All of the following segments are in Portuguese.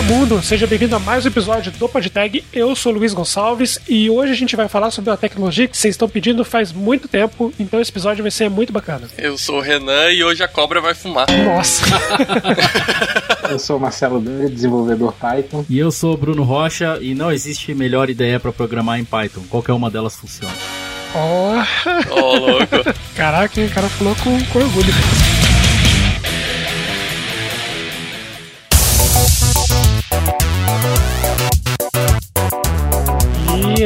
Olá, mundo! Seja bem-vindo a mais um episódio do PodTag. Eu sou Luiz Gonçalves e hoje a gente vai falar sobre uma tecnologia que vocês estão pedindo faz muito tempo, então esse episódio vai ser muito bacana. Eu sou o Renan e hoje a cobra vai fumar. Nossa! eu sou o Marcelo Dani, desenvolvedor Python. E eu sou o Bruno Rocha e não existe melhor ideia para programar em Python. Qualquer uma delas funciona. Oh, oh louco! Caraca, o cara falou com, com orgulho.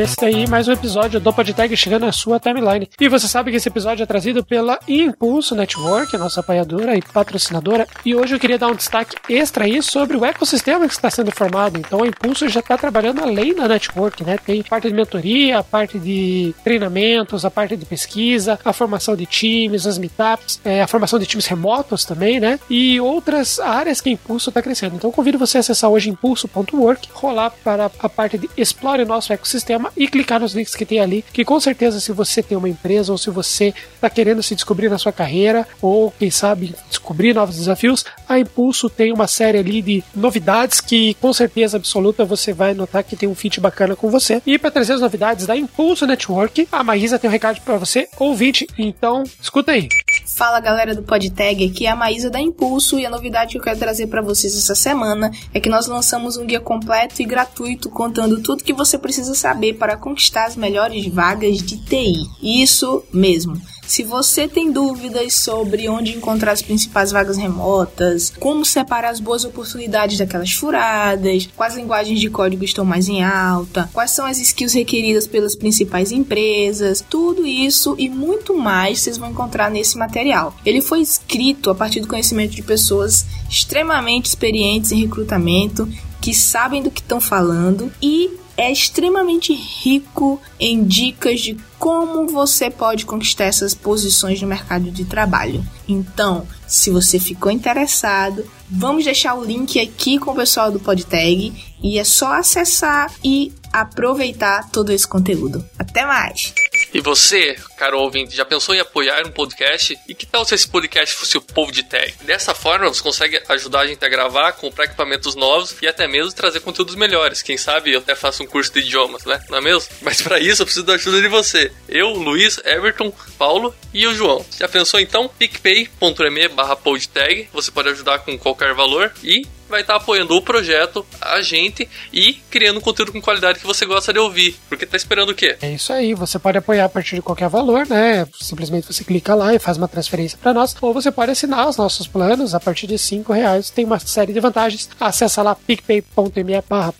Esse aí, mais um episódio do PodTag chegando na sua timeline. E você sabe que esse episódio é trazido pela Impulso Network, nossa apoiadora e patrocinadora. E hoje eu queria dar um destaque extra aí sobre o ecossistema que está sendo formado. Então a Impulso já está trabalhando além da network, né? Tem parte de mentoria, a parte de treinamentos, a parte de pesquisa, a formação de times, as meetups, é, a formação de times remotos também, né? E outras áreas que a Impulso está crescendo. Então convido você a acessar hoje impulso.work, rolar para a parte de explore nosso ecossistema e clicar nos links que tem ali, que com certeza se você tem uma empresa ou se você está querendo se descobrir na sua carreira ou quem sabe descobrir novos desafios, a Impulso tem uma série ali de novidades que com certeza absoluta você vai notar que tem um fit bacana com você. E para trazer as novidades da Impulso Network, a Maísa tem um recado para você, ouvinte, então escuta aí. Fala galera do PodTag, aqui é a Maísa da Impulso e a novidade que eu quero trazer para vocês essa semana é que nós lançamos um guia completo e gratuito contando tudo que você precisa saber para conquistar as melhores vagas de TI. Isso mesmo. Se você tem dúvidas sobre onde encontrar as principais vagas remotas, como separar as boas oportunidades daquelas furadas, quais linguagens de código estão mais em alta, quais são as skills requeridas pelas principais empresas, tudo isso e muito mais vocês vão encontrar nesse material. Ele foi escrito a partir do conhecimento de pessoas extremamente experientes em recrutamento, que sabem do que estão falando e é extremamente rico em dicas de como você pode conquistar essas posições no mercado de trabalho. Então, se você ficou interessado, vamos deixar o link aqui com o pessoal do PodTag e é só acessar e aproveitar todo esse conteúdo. Até mais! E você, caro ouvinte, já pensou em apoiar um podcast? E que tal se esse podcast fosse o povo de tag? Dessa forma, você consegue ajudar a gente a gravar, comprar equipamentos novos e até mesmo trazer conteúdos melhores. Quem sabe eu até faço um curso de idiomas, né? Não é mesmo? Mas para isso eu preciso da ajuda de você. Eu, Luiz, Everton, Paulo e o João. Já pensou então? picpay.me barra podtag. Você pode ajudar com qualquer valor e vai estar apoiando o projeto, a gente e criando conteúdo com qualidade que você gosta de ouvir. Porque tá esperando o quê? É isso aí, você pode apoiar a partir de qualquer valor, né? Simplesmente você clica lá e faz uma transferência para nós, ou você pode assinar os nossos planos a partir de 5 reais. Tem uma série de vantagens. Acesse lá picpay.me barra.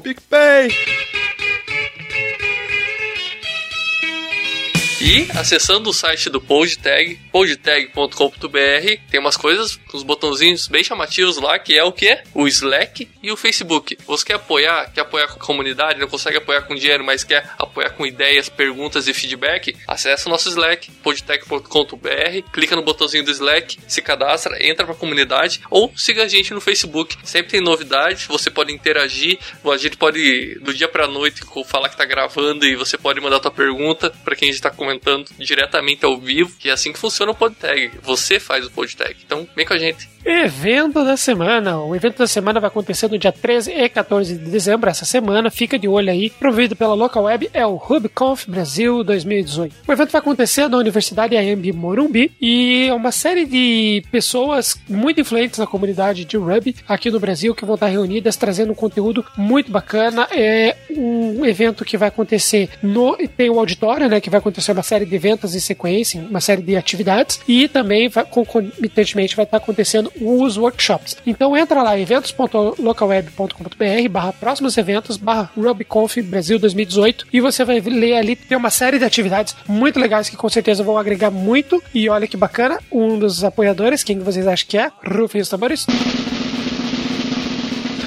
PicPay! E acessando o site do PodTag, podtag.com.br, tem umas coisas, uns botãozinhos bem chamativos lá, que é o que? O Slack e o Facebook. Você quer apoiar, quer apoiar com a comunidade, não consegue apoiar com dinheiro, mas quer apoiar com ideias, perguntas e feedback? Acesse o nosso Slack, podtag.com.br, clica no botãozinho do Slack, se cadastra, entra pra comunidade ou siga a gente no Facebook. Sempre tem novidades, você pode interagir, a gente pode do dia pra noite falar que tá gravando e você pode mandar tua pergunta para quem a gente tá comentando diretamente ao vivo, que é assim que funciona o PodTag. Você faz o PodTag. Então, vem com a gente. Evento da semana. O evento da semana vai acontecer no dia 13 e 14 de dezembro, essa semana. Fica de olho aí. Promovido pela Local Web, é o HubConf Brasil 2018. O evento vai acontecer na Universidade AMB Morumbi e é uma série de pessoas muito influentes na comunidade de Ruby aqui no Brasil que vão estar reunidas trazendo um conteúdo muito bacana. É um evento que vai acontecer no. Tem o auditório, né? Que vai acontecer uma série de eventos em sequência, uma série de atividades. E também, vai, concomitantemente, vai estar acontecendo os workshops. Então entra lá, eventos.localweb.com.br barra próximos eventos barra RubyConf Brasil 2018 e você vai ler ali, tem uma série de atividades muito legais que com certeza vão agregar muito e olha que bacana, um dos apoiadores, quem vocês acham que é? Rufem os tambores.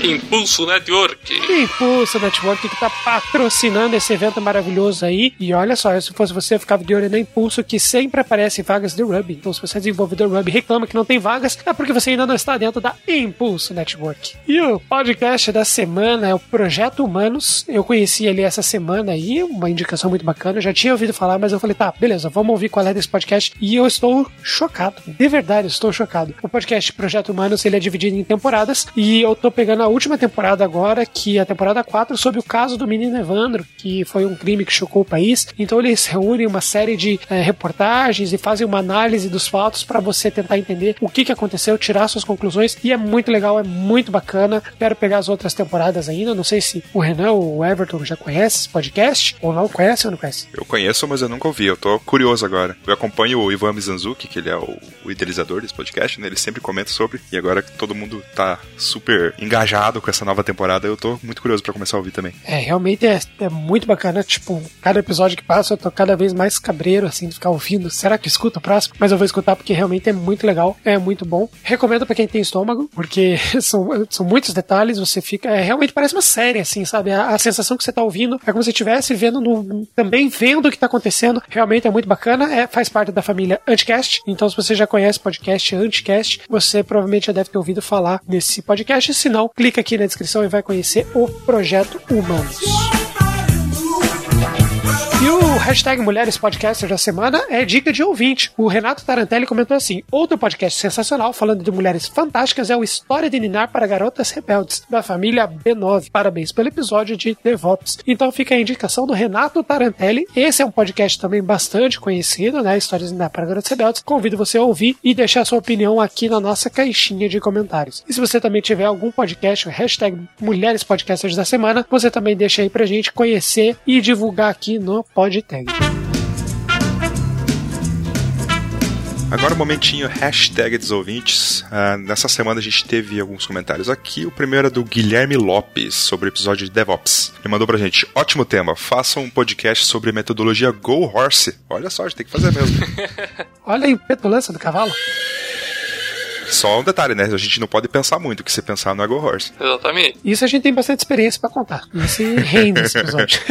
Impulso Network. Impulso Network que está patrocinando esse evento maravilhoso aí. E olha só, se fosse você, eu ficava de olho na Impulso, que sempre aparece vagas de Ruby. Então, se você é desenvolvedor Ruby reclama que não tem vagas, é porque você ainda não está dentro da Impulso Network. E o podcast da semana é o Projeto Humanos. Eu conheci ele essa semana aí, uma indicação muito bacana. Eu já tinha ouvido falar, mas eu falei, tá, beleza, vamos ouvir qual é desse podcast. E eu estou chocado. De verdade, estou chocado. O podcast Projeto Humanos, ele é dividido em temporadas e eu tô pegando última temporada agora, que é a temporada 4, sobre o caso do menino Evandro, que foi um crime que chocou o país. Então eles reúnem uma série de é, reportagens e fazem uma análise dos fatos para você tentar entender o que, que aconteceu, tirar suas conclusões. E é muito legal, é muito bacana. Quero pegar as outras temporadas ainda. Não sei se o Renan ou o Everton já conhece esse podcast, ou não conhece ou não conhece. Eu conheço, mas eu nunca ouvi. Eu tô curioso agora. Eu acompanho o Ivan Mizanzuki, que ele é o, o idealizador desse podcast, né? Ele sempre comenta sobre. E agora todo mundo tá super engajado com essa nova temporada, eu tô muito curioso para começar a ouvir também. É, realmente é, é muito bacana. Tipo, cada episódio que passa eu tô cada vez mais cabreiro, assim, de ficar ouvindo. Será que eu escuto o próximo? Mas eu vou escutar porque realmente é muito legal, é muito bom. Recomendo para quem tem estômago, porque são, são muitos detalhes, você fica. É, realmente parece uma série, assim, sabe? A, a sensação que você tá ouvindo é como se estivesse vendo no, também vendo o que tá acontecendo. Realmente é muito bacana. É, faz parte da família Anticast. Então, se você já conhece podcast Anticast, você provavelmente já deve ter ouvido falar nesse podcast. Se não, clica aqui na descrição e vai conhecer o Projeto Humanos. E o hashtag Mulheres Podcaster da semana é dica de ouvinte. O Renato Tarantelli comentou assim: outro podcast sensacional falando de mulheres fantásticas é o História de Ninar para Garotas Rebeldes, da família B9. Parabéns pelo episódio de DevOps. Então fica a indicação do Renato Tarantelli. Esse é um podcast também bastante conhecido, né? História de Ninar para Garotas Rebeldes. Convido você a ouvir e deixar sua opinião aqui na nossa caixinha de comentários. E se você também tiver algum podcast, hashtag Mulheres Podcasters da semana, você também deixa aí pra gente conhecer e divulgar aqui no Agora um momentinho, hashtag dos ouvintes. Ah, nessa semana a gente teve alguns comentários aqui. O primeiro é do Guilherme Lopes, sobre o episódio de DevOps. Ele mandou pra gente, ótimo tema, faça um podcast sobre metodologia Go Horse. Olha só, a gente tem que fazer mesmo. Olha aí, petulância do cavalo. Só um detalhe, né? A gente não pode pensar muito, que se pensar não é Go Horse. Exatamente. Isso a gente tem bastante experiência pra contar. Isso rende esse episódio.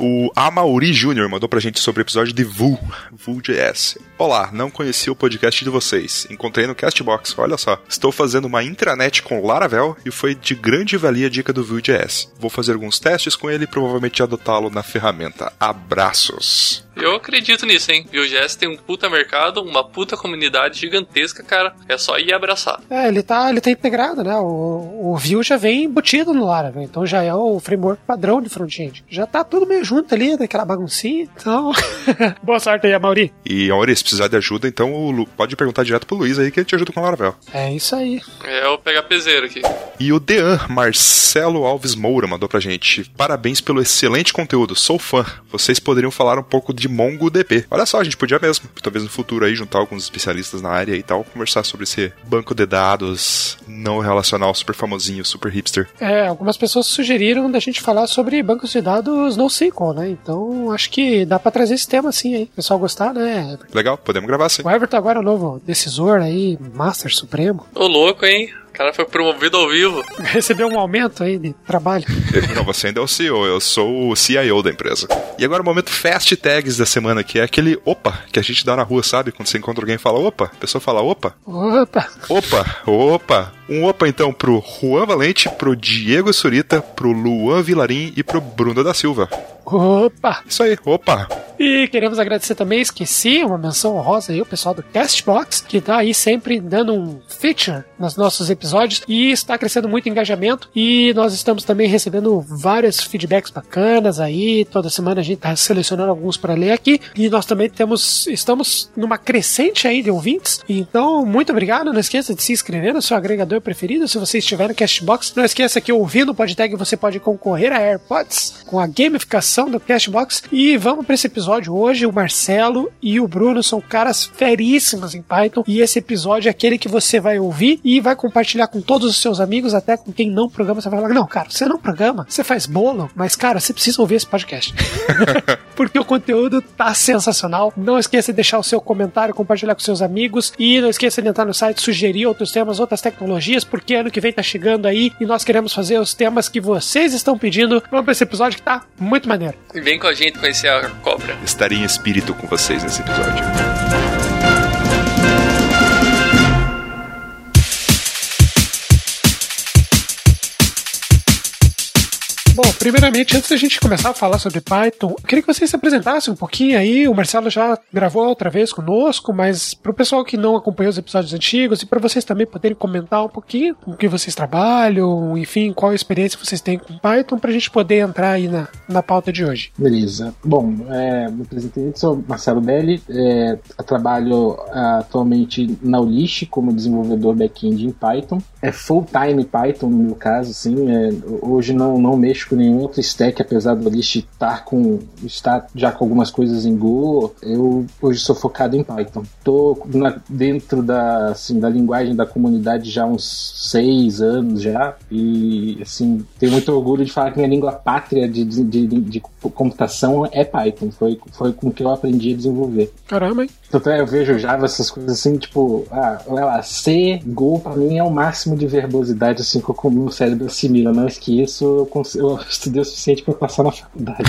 O Amauri Júnior mandou pra gente sobre o episódio de Vue, Vue.js. Olá, não conheci o podcast de vocês. Encontrei no Castbox, olha só. Estou fazendo uma intranet com Laravel e foi de grande valia a dica do Vue.js. Vou fazer alguns testes com ele e provavelmente adotá-lo na ferramenta. Abraços. Eu acredito nisso, hein? Vue.js tem um puta mercado, uma puta comunidade gigantesca, cara. É só ir abraçar. É, ele tá, ele tá integrado, né? O, o Vue já vem embutido no Laravel, então já é o framework padrão de front-end. Já tá tudo meio junto ali, daquela baguncinha, então... Boa sorte aí, Mauri. E, Auri, se precisar de ajuda, então o Lu- pode perguntar direto pro Luiz aí que ele te ajuda com o Laravel. É isso aí. É o pegapezeiro aqui. E o Dean Marcelo Alves Moura mandou pra gente: Parabéns pelo excelente conteúdo, sou fã. Vocês poderiam falar um pouco de MongoDB. Olha só, a gente podia mesmo, talvez no futuro aí juntar alguns especialistas na área e tal, conversar sobre esse banco de dados não relacional super famosinho, super hipster. É, algumas pessoas sugeriram da gente falar sobre bancos de dados NoSQL, né? Então acho que dá pra trazer esse tema assim aí. O pessoal gostar, né? Legal, podemos gravar sim. O Everton agora é o novo decisor aí, Master Supremo. Ô louco, hein? O cara foi promovido ao vivo. Recebeu um aumento aí de trabalho. Não, você ainda é o CEO, eu sou o CIO da empresa. E agora o momento Fast Tags da semana, que é aquele opa que a gente dá na rua, sabe? Quando você encontra alguém e fala opa, a pessoa fala opa, Opa! Opa, opa. Um opa então pro Juan Valente, pro Diego Surita, pro Luan Vilarim e pro Bruno da Silva. Opa! Isso aí, opa. E queremos agradecer também, esqueci, uma menção honrosa aí, o pessoal do Castbox, que tá aí sempre dando um feature nos nossos episódios e está crescendo muito o engajamento. E nós estamos também recebendo vários feedbacks bacanas aí. Toda semana a gente tá selecionando alguns para ler aqui. E nós também temos, estamos numa crescente aí de ouvintes. Então, muito obrigado. Não esqueça de se inscrever no seu agregador preferido se você estiver no Castbox. Não esqueça que ouvindo o PodTag você pode concorrer a AirPods com a gamificação do Castbox. E vamos para esse episódio hoje. O Marcelo e o Bruno são caras feríssimos em Python. E esse episódio é aquele que você vai ouvir e vai compartilhar com todos os seus amigos, até com quem não programa. Você vai falar: Não, cara, você não programa, você faz bolo, mas cara, você precisa ouvir esse podcast. Porque o conteúdo tá sensacional. Não esqueça de deixar o seu comentário, compartilhar com seus amigos. E não esqueça de entrar no site, sugerir outros temas, outras tecnologias, porque ano que vem tá chegando aí e nós queremos fazer os temas que vocês estão pedindo. Vamos para esse episódio que tá muito maneiro. E vem com a gente conhecer a cobra. Estarei em espírito com vocês nesse episódio. Bom, primeiramente, antes da gente começar a falar sobre Python, eu queria que vocês se apresentassem um pouquinho aí. O Marcelo já gravou outra vez conosco, mas para o pessoal que não acompanhou os episódios antigos e para vocês também poderem comentar um pouquinho com que vocês trabalham, enfim, qual a experiência vocês têm com Python, para a gente poder entrar aí na, na pauta de hoje. Beleza. Bom, é, me apresentei, sou Marcelo Belli, é, trabalho atualmente na Ulish como desenvolvedor back-end em Python. É full-time Python no meu caso, assim. É, hoje não, não mexo com nenhum outro stack, apesar do Ulish estar com estar já com algumas coisas em Go. Eu hoje sou focado em Python. Tô na, dentro da assim, da linguagem da comunidade já há uns seis anos já e assim tenho muito orgulho de falar que minha língua pátria de, de, de, de computação é Python. Foi foi com que eu aprendi a desenvolver. Caramba, hein? Tanto é, eu vejo Java, essas coisas assim, tipo, ah, olha lá, C, Go, pra mim é o máximo de verbosidade, assim, que o meu cérebro assimila. Mais que isso, eu, consigo, eu estudei o suficiente para passar na faculdade.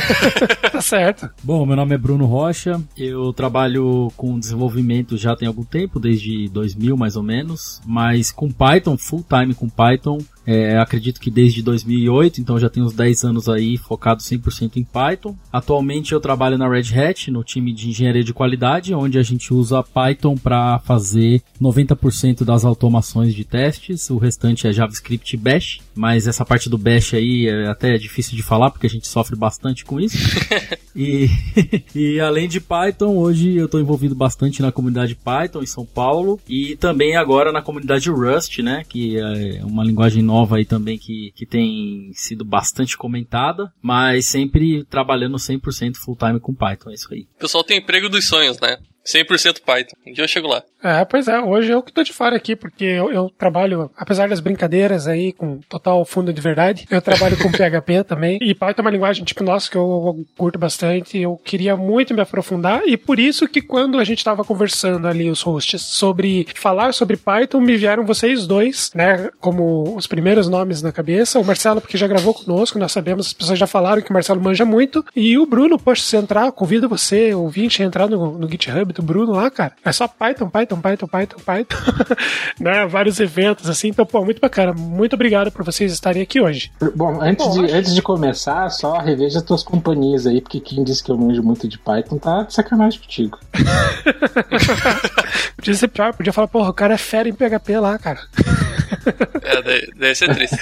tá certo. Bom, meu nome é Bruno Rocha, eu trabalho com desenvolvimento já tem algum tempo, desde 2000 mais ou menos, mas com Python, full time com Python, é, acredito que desde 2008, então já tenho uns 10 anos aí focado 100% em Python. Atualmente eu trabalho na Red Hat, no time de engenharia de qualidade, onde a gente usa Python para fazer 90% das automações de testes, o restante é JavaScript e Bash, mas essa parte do Bash aí é até difícil de falar porque a gente sofre bastante com isso. e, e além de Python, hoje eu estou envolvido bastante na comunidade Python em São Paulo e também agora na comunidade Rust, né, que é uma linguagem nova nova aí também que, que tem sido bastante comentada, mas sempre trabalhando 100% full time com Python, é isso aí. O pessoal tem emprego dos sonhos, né? 100% Python. Um dia eu chego lá. É, pois é. Hoje eu que tô de fora aqui, porque eu, eu, trabalho, apesar das brincadeiras aí, com total fundo de verdade, eu trabalho com PHP também. E Python é uma linguagem tipo nossa que eu, curto bastante. Eu queria muito me aprofundar. E por isso que quando a gente tava conversando ali, os hosts, sobre falar sobre Python, me vieram vocês dois, né? Como os primeiros nomes na cabeça. O Marcelo, porque já gravou conosco, nós sabemos, as pessoas já falaram que o Marcelo manja muito. E o Bruno, poxa, se entrar, convido você, ouvinte, a entrar no, no GitHub do Bruno lá, cara. É só Python, Python, Python, Python, Python. né? Vários eventos assim. Então, pô, muito bacana. Muito obrigado por vocês estarem aqui hoje. Bom, antes, de, antes de começar, só reveja as tuas companhias aí, porque quem disse que eu manjo muito de Python tá de sacanagem contigo. podia ser pior, podia falar, porra, o cara é fera em PHP lá, cara. É, deve ser triste.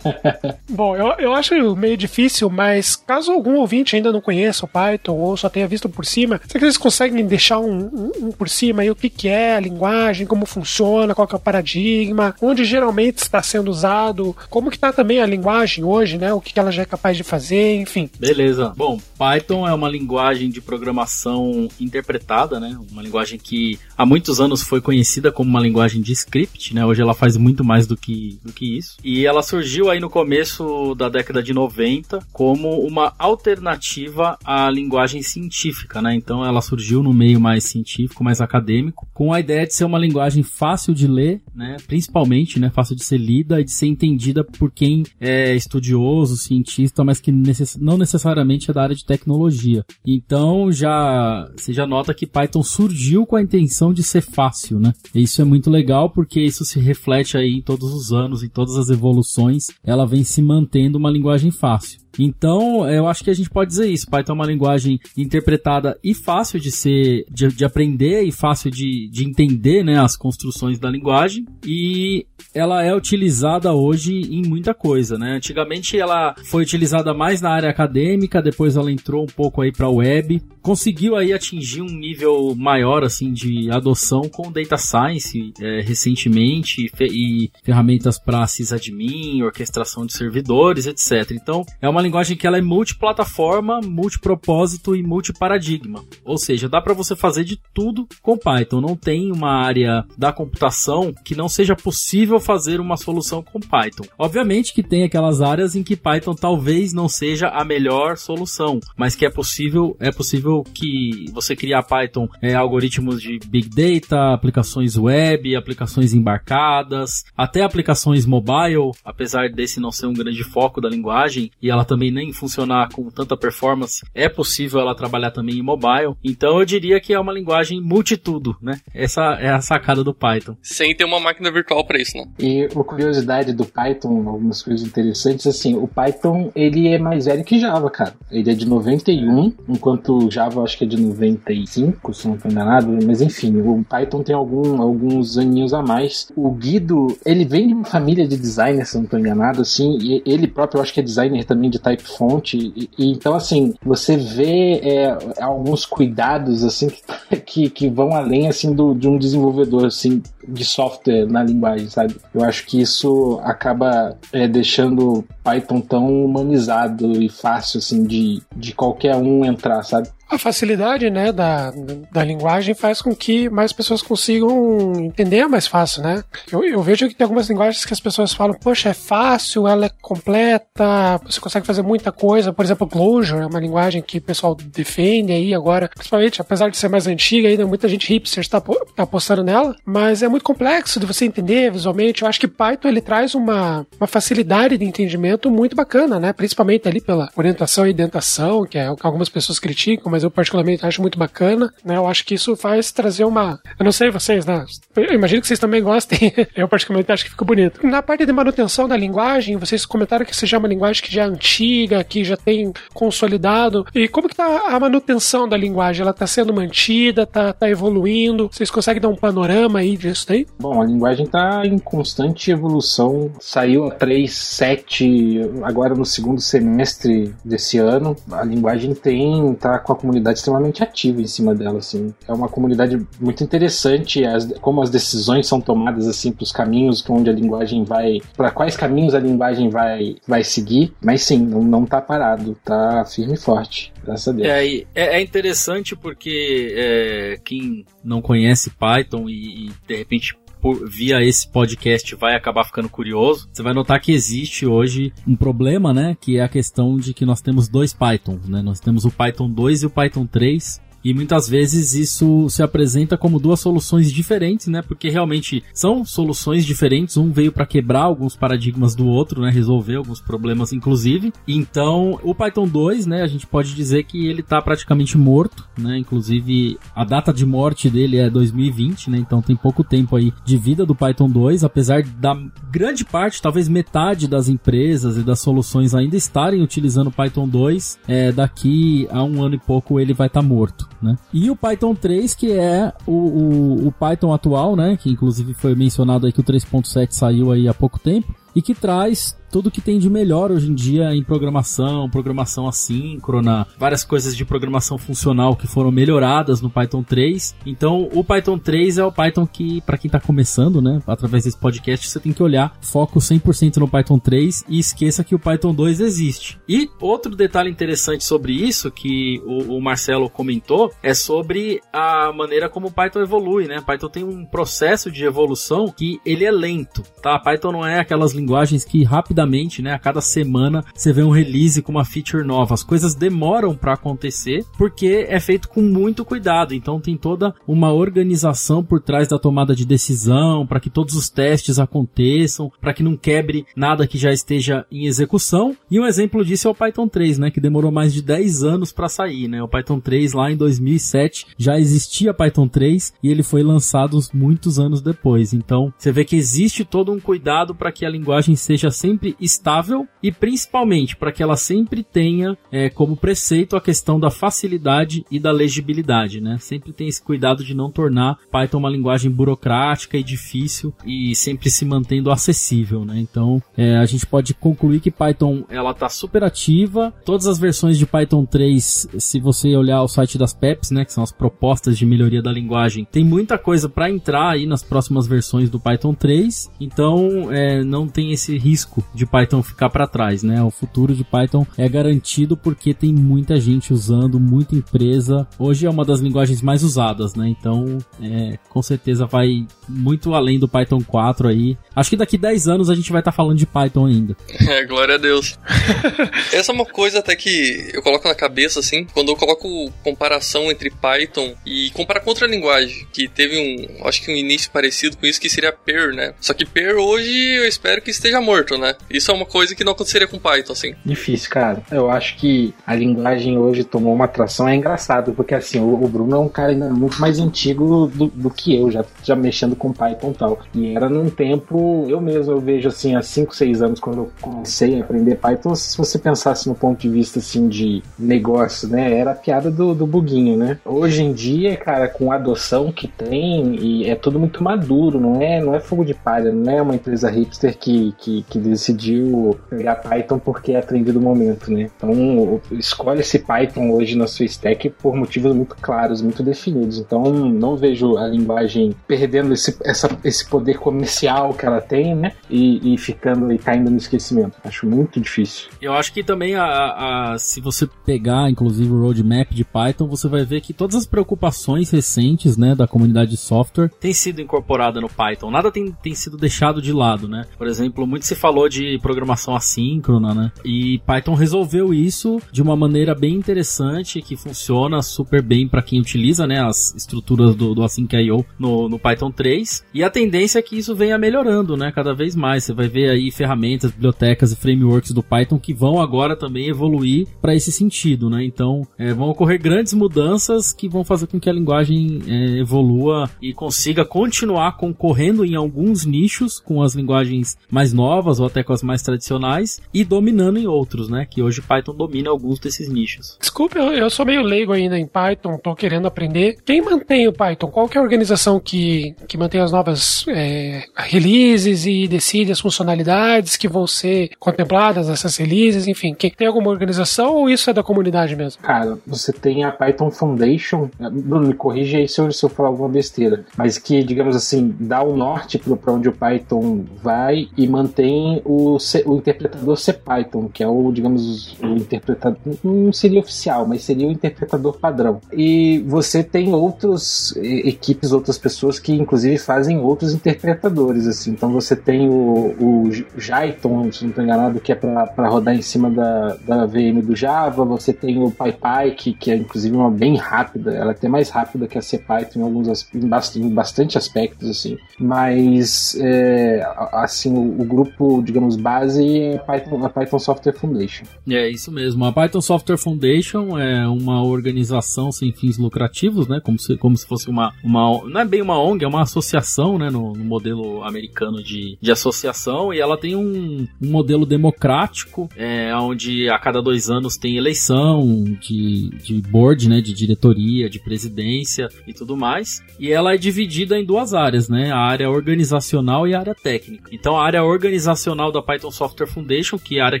Bom, eu, eu acho meio difícil, mas caso algum ouvinte ainda não conheça o Python ou só tenha visto por cima, será que eles conseguem deixar um, um, um por cima aí o que, que é a linguagem, como funciona, qual que é o paradigma, onde geralmente está sendo usado, como que está também a linguagem hoje, né? O que, ela já é capaz de fazer, enfim. Beleza. Bom, Python é uma linguagem de programação interpretada, né? Uma linguagem que há muitos anos foi conhecida como uma linguagem de script, né? Hoje ela faz muito mais do que, do que isso. E ela surgiu aí no começo da década de 90 como uma alternativa à linguagem científica, né? Então ela surgiu no meio mais científico, mais acadêmico, com a ideia de ser uma linguagem fácil de ler, né? Principalmente, né? Fácil de ser lida e de ser entendida por quem é estudioso, cientista, mas que necess não necessariamente é da área de tecnologia. Então já você já nota que Python surgiu com a intenção de ser fácil, né? E isso é muito legal porque isso se reflete aí em todos os anos, em todas as evoluções, ela vem se mantendo uma linguagem fácil. Então, eu acho que a gente pode dizer isso. Python é uma linguagem interpretada e fácil de ser, de, de aprender e fácil de, de entender, né, as construções da linguagem. E ela é utilizada hoje em muita coisa, né? Antigamente ela foi utilizada mais na área acadêmica, depois ela entrou um pouco aí para web, conseguiu aí atingir um nível maior assim de adoção com data science é, recentemente e ferramentas para sysadmin, orquestração de servidores, etc. Então é uma linguagem que ela é multiplataforma, multipropósito e multiparadigma. Ou seja, dá para você fazer de tudo com Python. Não tem uma área da computação que não seja possível fazer uma solução com Python. Obviamente que tem aquelas áreas em que Python talvez não seja a melhor solução, mas que é possível, é possível que você criar Python é, algoritmos de Big Data, aplicações web, aplicações embarcadas, até aplicações mobile, apesar desse não ser um grande foco da linguagem, e ela também nem funcionar com tanta performance, é possível ela trabalhar também em mobile. Então eu diria que é uma linguagem multitudo, né? Essa é a sacada do Python. Sem ter uma máquina virtual para isso, né? E uma curiosidade do Python, algumas coisas interessantes, assim, o Python ele é mais velho que Java, cara. Ele é de 91, enquanto o Java acho que é de 95, se não estou enganado, mas enfim, o Python tem algum, alguns aninhos a mais. O Guido, ele vem de uma família de designers, se não estou enganado, assim, e ele próprio eu acho que é designer também de type font, e, e então assim, você vê é, alguns cuidados, assim, que, que vão além, assim, do, de um desenvolvedor, assim, de software na linguagem, sabe? Eu acho que isso acaba é, deixando Python tão humanizado e fácil, assim, de, de qualquer um entrar, sabe? A facilidade né, da, da linguagem faz com que mais pessoas consigam entender mais fácil, né? Eu, eu vejo que tem algumas linguagens que as pessoas falam, poxa, é fácil, ela é completa, você consegue fazer muita coisa. Por exemplo, Clojure é uma linguagem que o pessoal defende aí agora, principalmente, apesar de ser mais antiga, ainda muita gente hipster está tá apostando nela, mas é muito complexo de você entender visualmente. Eu acho que Python ele traz uma, uma facilidade de entendimento muito bacana, né? Principalmente ali pela orientação e indentação, que é algumas pessoas criticam, mas eu particularmente acho muito bacana, né? Eu acho que isso faz trazer uma. Eu não sei vocês, né? Eu imagino que vocês também gostem. eu particularmente acho que fica bonito. Na parte de manutenção da linguagem, vocês comentaram que seja uma linguagem que já é antiga, que já tem consolidado. E como que tá a manutenção da linguagem? Ela tá sendo mantida, tá, tá evoluindo? Vocês conseguem dar um panorama aí disso daí? Bom, a linguagem tá em constante evolução. Saiu a 3.7 agora no segundo semestre desse ano. A linguagem tem, tá com a comunidade extremamente ativa em cima dela, assim. É uma comunidade muito interessante, as, como as decisões são tomadas, assim, para os caminhos onde a linguagem vai, para quais caminhos a linguagem vai, vai seguir. Mas sim, não, não tá parado, tá firme e forte. Graças a Deus. É, é, é interessante porque é, quem não conhece Python e, e de repente por, via esse podcast vai acabar ficando curioso, você vai notar que existe hoje um problema, né? Que é a questão de que nós temos dois Pythons, né? Nós temos o Python 2 e o Python 3. E muitas vezes isso se apresenta como duas soluções diferentes, né? Porque realmente são soluções diferentes. Um veio para quebrar alguns paradigmas do outro, né? Resolver alguns problemas, inclusive. Então, o Python 2, né? A gente pode dizer que ele tá praticamente morto, né? Inclusive, a data de morte dele é 2020, né? Então tem pouco tempo aí de vida do Python 2, apesar da grande parte, talvez metade das empresas e das soluções ainda estarem utilizando o Python 2, é, daqui a um ano e pouco ele vai estar tá morto né? E o Python 3, que é o, o, o Python atual, né? Que inclusive foi mencionado aí que o 3.7 saiu aí há pouco tempo e que traz tudo que tem de melhor hoje em dia em programação, programação assíncrona, várias coisas de programação funcional que foram melhoradas no Python 3. Então, o Python 3 é o Python que, para quem está começando, né, através desse podcast, você tem que olhar foco 100% no Python 3 e esqueça que o Python 2 existe. E outro detalhe interessante sobre isso que o, o Marcelo comentou é sobre a maneira como o Python evolui, né? Python tem um processo de evolução que ele é lento, tá? Python não é aquelas linguagens que rapidamente, né, a cada semana você vê um release com uma feature nova. As coisas demoram para acontecer porque é feito com muito cuidado. Então tem toda uma organização por trás da tomada de decisão para que todos os testes aconteçam, para que não quebre nada que já esteja em execução. E um exemplo disso é o Python 3, né, que demorou mais de 10 anos para sair, né? O Python 3 lá em 2007 já existia Python 3 e ele foi lançado muitos anos depois. Então, você vê que existe todo um cuidado para que a linguagem seja sempre estável e principalmente para que ela sempre tenha é, como preceito a questão da facilidade e da legibilidade, né? Sempre tem esse cuidado de não tornar Python uma linguagem burocrática e difícil e sempre se mantendo acessível, né? Então é, a gente pode concluir que Python ela tá super ativa. Todas as versões de Python 3, se você olhar o site das PEPs, né, que são as propostas de melhoria da linguagem, tem muita coisa para entrar aí nas próximas versões do Python 3. Então é, não tem esse risco de Python ficar para trás, né? O futuro de Python é garantido porque tem muita gente usando, muita empresa. Hoje é uma das linguagens mais usadas, né? Então, é, com certeza vai muito além do Python 4 aí. Acho que daqui 10 anos a gente vai estar tá falando de Python ainda. É, glória a Deus. Essa é uma coisa até que eu coloco na cabeça, assim, quando eu coloco comparação entre Python e comparar com outra linguagem, que teve um, acho que um início parecido com isso, que seria Per, né? Só que Per hoje eu espero que esteja morto, né? Isso é uma coisa que não aconteceria com Python, assim. Difícil, cara. Eu acho que a linguagem hoje tomou uma atração. É engraçado, porque assim, o, Bruno é um cara ainda muito mais antigo do, do que eu, já, já mexendo com Python e tal. E era num tempo, eu mesmo eu vejo assim, há 5, 6 anos, quando eu comecei a aprender Python, se você pensasse no ponto de vista assim de negócio, né? Era a piada do, do buguinho, né? Hoje em dia, cara, com a adoção que tem, e é tudo muito maduro, não é, não é fogo de palha, não é uma empresa hipster que, que, que decidiu pegar Python porque é a trend do momento, né? Então, escolhe esse Python hoje na sua stack por motivos muito claros, muito definidos. Então, não vejo a linguagem perdendo esse, essa, esse poder comercial que ela tem, né? E, e ficando e caindo no esquecimento. Acho muito difícil. Eu acho que também, a, a, se você pegar, inclusive, o roadmap de Python, você vai ver que todas as preocupações recentes, né, da comunidade de software têm sido incorporadas no Python. Nada tem, tem sido deixado de lado, né? Por exemplo, muito se falou de programação assíncrona, né? E Python resolveu isso de uma maneira bem interessante, que funciona super bem para quem utiliza, né, as estruturas do, do Async.io no, no Python 3. E a tendência é que isso venha melhorando, né, cada vez mais. Você vai ver aí ferramentas, bibliotecas e frameworks do Python que vão agora também evoluir para esse sentido, né? Então, é, vão ocorrer grandes mudanças que vão fazer com que a linguagem é, evolua e consiga continuar concorrendo em alguns nichos com as linguagens mais novas ou até com mais tradicionais e dominando em outros, né? Que hoje Python domina alguns desses nichos. Desculpe, eu, eu sou meio leigo ainda em Python, tô querendo aprender. Quem mantém o Python? Qual que é a organização que, que mantém as novas é, releases e decide as funcionalidades que vão ser contempladas nessas releases? Enfim, quem, tem alguma organização ou isso é da comunidade mesmo? Cara, você tem a Python Foundation. Bruno, me corrige aí se eu, se eu falar alguma besteira. Mas que, digamos assim, dá o norte para onde o Python vai e mantém o, C, o interpretador CPython, que é o, digamos, o interpretador. Não seria oficial, mas seria o interpretador padrão. E você tem outras equipes, outras pessoas que, inclusive, fazem outros interpretadores. assim. Então você tem o, o Jython, se não estou enganado, que é para rodar em cima da, da VM do Java. Você tem o PyPy, que, que é inclusive uma bem rápida. Ela é até mais rápida que a CPython em alguns em bastante, em bastante aspectos, assim. Mas, é, assim, o, o, grupo, digamos, base é Python, a Python Software Foundation. É isso mesmo. A Python Software Foundation é uma organização sem fins lucrativos, né? Como se, como se fosse uma, uma. Não é bem uma ONG, é uma associação, né? No, no modelo americano de, de associação. E ela tem um, um modelo democrático, é, onde a cada dois anos tem eleição de, de board, né? De diretoria, de presidência e tudo mais. E ela é dividida em duas áreas, né? A área organizacional e a área técnica. Então, a área organizacional da Python Software Foundation, que é a área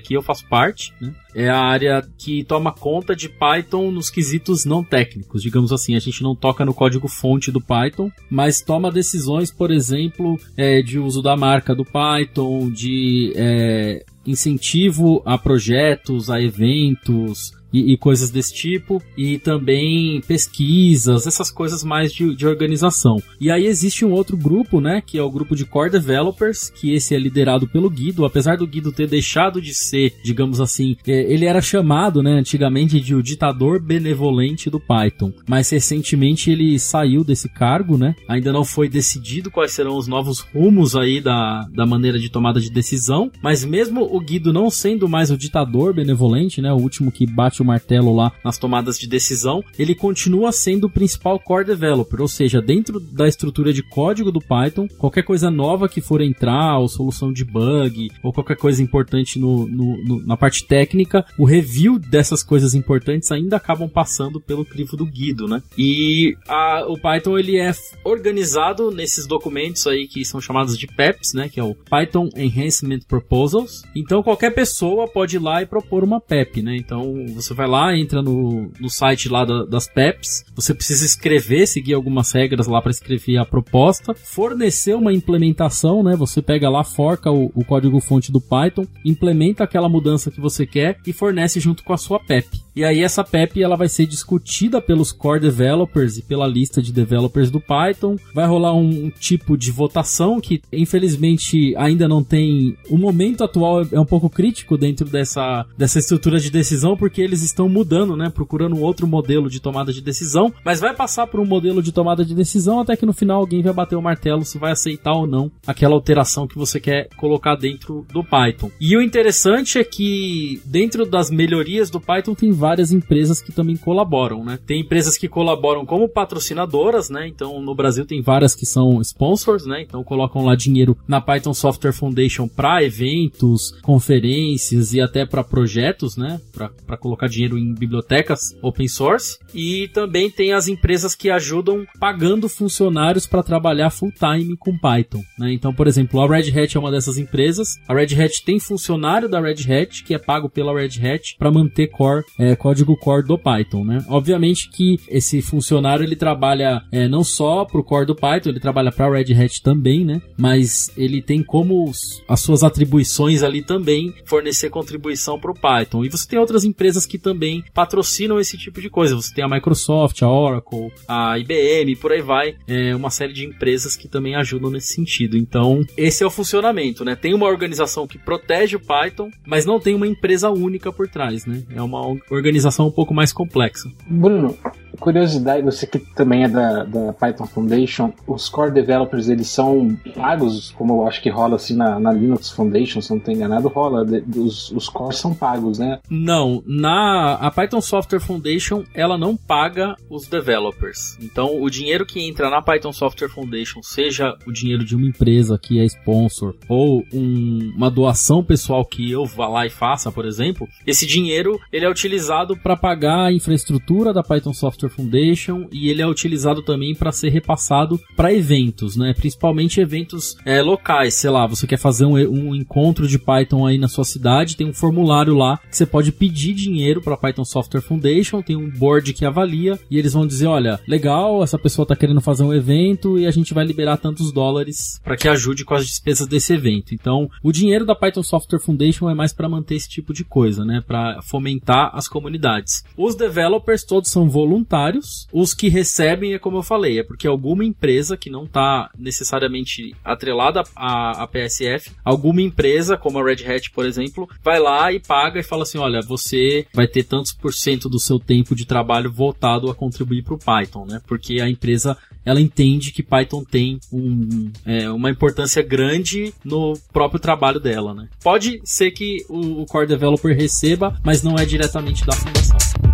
que eu faço parte, né? é a área que toma conta de Python nos quesitos não técnicos. Digamos assim, a gente não toca no código fonte do Python, mas toma decisões, por exemplo, é, de uso da marca do Python, de é, incentivo a projetos, a eventos, e, e, coisas desse tipo, e também pesquisas, essas coisas mais de, de, organização. E aí existe um outro grupo, né, que é o grupo de Core Developers, que esse é liderado pelo Guido, apesar do Guido ter deixado de ser, digamos assim, é, ele era chamado, né, antigamente de o ditador benevolente do Python, mas recentemente ele saiu desse cargo, né, ainda não foi decidido quais serão os novos rumos aí da, da maneira de tomada de decisão, mas mesmo o Guido não sendo mais o ditador benevolente, né, o último que bate o martelo lá nas tomadas de decisão, ele continua sendo o principal core developer, ou seja, dentro da estrutura de código do Python, qualquer coisa nova que for entrar, ou solução de bug, ou qualquer coisa importante no, no, no, na parte técnica, o review dessas coisas importantes ainda acabam passando pelo crivo do Guido, né? E a, o Python ele é organizado nesses documentos aí que são chamados de PEPs, né? Que é o Python Enhancement Proposals. Então qualquer pessoa pode ir lá e propor uma PEP, né? Então você você vai lá, entra no, no site lá da, das PEPs, você precisa escrever, seguir algumas regras lá para escrever a proposta, fornecer uma implementação, né? Você pega lá, forca o, o código fonte do Python, implementa aquela mudança que você quer e fornece junto com a sua PEP. E aí essa PEP ela vai ser discutida pelos core developers e pela lista de developers do Python. Vai rolar um, tipo de votação que infelizmente ainda não tem. O momento atual é um pouco crítico dentro dessa, dessa estrutura de decisão porque eles estão mudando, né? Procurando outro modelo de tomada de decisão, mas vai passar por um modelo de tomada de decisão até que no final alguém vai bater o martelo se vai aceitar ou não aquela alteração que você quer colocar dentro do Python. E o interessante é que dentro das melhorias do Python tem várias empresas que também colaboram, né? Tem empresas que colaboram como patrocinadoras, né? Então no Brasil tem várias que são sponsors, né? Então colocam lá dinheiro na Python Software Foundation para eventos, conferências e até para projetos, né? Para colocar dinheiro em bibliotecas open source. E também tem as empresas que ajudam pagando funcionários para trabalhar full time com Python, né? Então, por exemplo, a Red Hat é uma dessas empresas. A Red Hat tem funcionário da Red Hat que é pago pela Red Hat para manter core, é, código core do Python, né? Obviamente que esse funcionário ele trabalha é, não só pro core do Python, ele trabalha para Red Hat também, né? Mas ele tem como as suas atribuições ali também fornecer contribuição para o Python. E você tem outras empresas que também patrocinam esse tipo de coisa. Você tem a Microsoft, a Oracle, a IBM, por aí vai, é, uma série de empresas que também ajudam nesse sentido. Então, esse é o funcionamento, né? Tem uma organização que protege o Python, mas não tem uma empresa única por trás, né? É uma organização um pouco mais complexa. Bruno, curiosidade, você que também é da, da Python Foundation, os core developers eles são pagos, como eu acho que rola assim na, na Linux Foundation, se não estou enganado, rola, de, os, os cores são pagos, né? Não, na a Python Software Foundation ela não paga os developers. Então o dinheiro que entra na Python Software Foundation, seja o dinheiro de uma empresa que é sponsor ou um, uma doação pessoal que eu vá lá e faça, por exemplo, esse dinheiro ele é utilizado para pagar a infraestrutura da Python Software Foundation e ele é utilizado também para ser repassado para eventos, né? Principalmente eventos é, locais, sei lá, você quer fazer um, um, encontro de Python aí na sua cidade, tem um formulário lá que você pode pedir dinheiro para Python Software Foundation, tem um board que avalia e eles vão dizer, olha, legal, essa pessoa está querendo fazer um evento e a gente vai liberar tantos dólares para que ajude com as despesas desse evento. Então, o dinheiro da Python Software Foundation é mais para manter esse tipo de coisa, né? Para fomentar as comunidades. Os developers todos são voluntários. Os que recebem é como eu falei, é porque alguma empresa que não está necessariamente atrelada à, à PSF, alguma empresa, como a Red Hat, por exemplo, vai lá e paga e fala assim: olha, você vai ter tantos por cento do seu tempo de trabalho voltado a contribuir para o Python, né? Porque a empresa ela entende que Python tem um, é, uma importância grande no próprio trabalho dela, né? Pode ser que o, o Core Developer receba, mas não é diretamente da lassen das offen.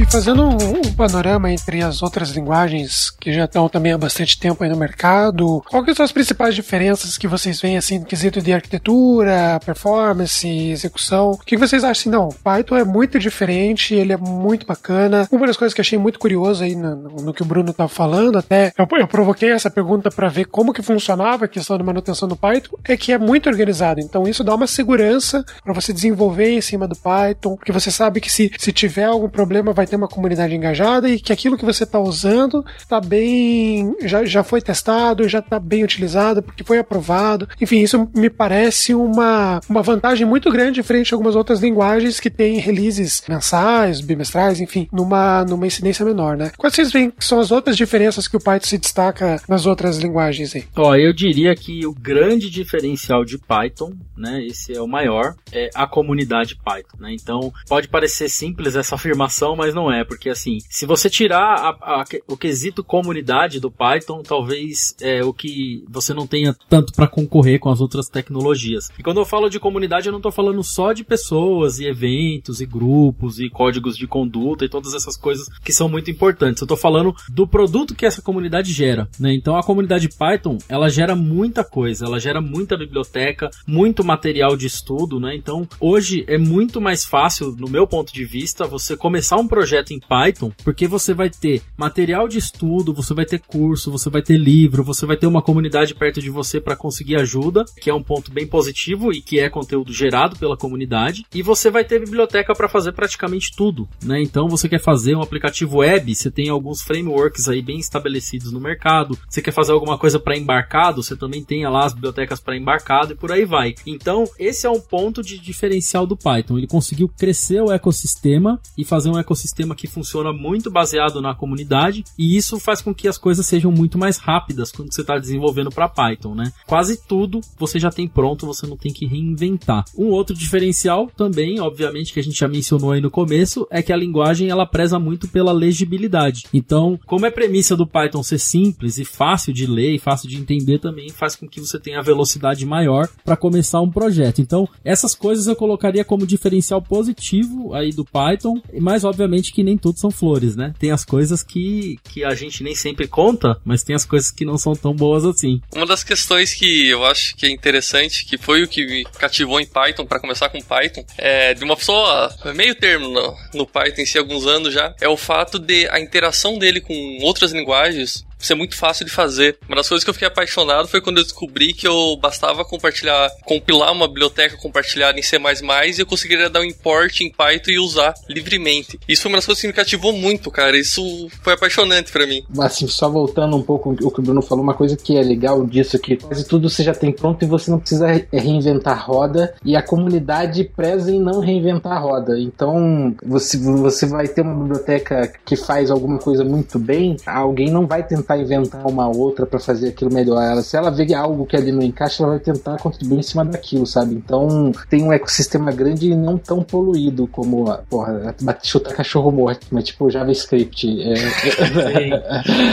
E fazendo um, um, panorama entre as outras linguagens que já estão também há bastante tempo aí no mercado, quais são as principais diferenças que vocês veem assim no quesito de arquitetura, performance, execução? O que vocês acham assim? Não, Python é muito diferente, ele é muito bacana. Uma das coisas que achei muito curioso aí no, no que o Bruno estava falando, até eu, eu provoquei essa pergunta para ver como que funcionava a questão de manutenção do Python, é que é muito organizado. Então isso dá uma segurança para você desenvolver em cima do Python, porque você sabe que se, se tiver algum problema vai ter uma comunidade engajada e que aquilo que você está usando está bem. Já, já foi testado, já está bem utilizado, porque foi aprovado. Enfim, isso me parece uma, uma vantagem muito grande frente a algumas outras linguagens que têm releases mensais, bimestrais, enfim, numa, numa incidência menor, né? Quais vocês veem que são as outras diferenças que o Python se destaca nas outras linguagens aí? Ó, eu diria que o grande diferencial de Python, né, esse é o maior, é a comunidade Python, né? Então, pode parecer simples essa afirmação, mas não não é, porque assim, se você tirar a, a, o quesito comunidade do Python, talvez é o que você não tenha tanto para concorrer com as outras tecnologias. E quando eu falo de comunidade, eu não estou falando só de pessoas e eventos e grupos e códigos de conduta e todas essas coisas que são muito importantes. Eu estou falando do produto que essa comunidade gera, né? Então a comunidade Python, ela gera muita coisa, ela gera muita biblioteca, muito material de estudo, né? Então hoje é muito mais fácil, no meu ponto de vista, você começar um projeto projeto em Python, porque você vai ter material de estudo, você vai ter curso, você vai ter livro, você vai ter uma comunidade perto de você para conseguir ajuda, que é um ponto bem positivo e que é conteúdo gerado pela comunidade, e você vai ter biblioteca para fazer praticamente tudo, né? Então você quer fazer um aplicativo web, você tem alguns frameworks aí bem estabelecidos no mercado. Você quer fazer alguma coisa para embarcado, você também tem lá as bibliotecas para embarcado e por aí vai. Então, esse é um ponto de diferencial do Python. Ele conseguiu crescer o ecossistema e fazer um ecossistema que funciona muito baseado na comunidade, e isso faz com que as coisas sejam muito mais rápidas quando você está desenvolvendo para Python, né? Quase tudo você já tem pronto, você não tem que reinventar. Um outro diferencial também, obviamente, que a gente já mencionou aí no começo, é que a linguagem ela preza muito pela legibilidade. Então, como é premissa do Python ser simples e fácil de ler e fácil de entender também faz com que você tenha velocidade maior para começar um projeto. Então, essas coisas eu colocaria como diferencial positivo aí do Python, mas obviamente que nem tudo são flores, né? Tem as coisas que, que a gente nem sempre conta, mas tem as coisas que não são tão boas assim. Uma das questões que eu acho que é interessante, que foi o que me cativou em Python para começar com Python, é de uma pessoa meio termo no, no Python em si alguns anos já, é o fato de a interação dele com outras linguagens ser muito fácil de fazer. Uma das coisas que eu fiquei apaixonado foi quando eu descobri que eu bastava compartilhar, compilar uma biblioteca compartilhada em C++ e eu conseguiria dar um import em Python e usar livremente. Isso foi uma das coisas que me cativou muito, cara. Isso foi apaixonante para mim. Assim, só voltando um pouco o que o Bruno falou, uma coisa que é legal disso aqui, quase tudo você já tem pronto e você não precisa reinventar a roda e a comunidade preza em não reinventar roda. Então, você, você vai ter uma biblioteca que faz alguma coisa muito bem, alguém não vai tentar tentar inventar uma outra para fazer aquilo melhor. Ela, se ela vê algo que ali não encaixa, ela vai tentar contribuir em cima daquilo, sabe? Então tem um ecossistema grande e não tão poluído como, porra, chutar cachorro morto, mas tipo JavaScript. É,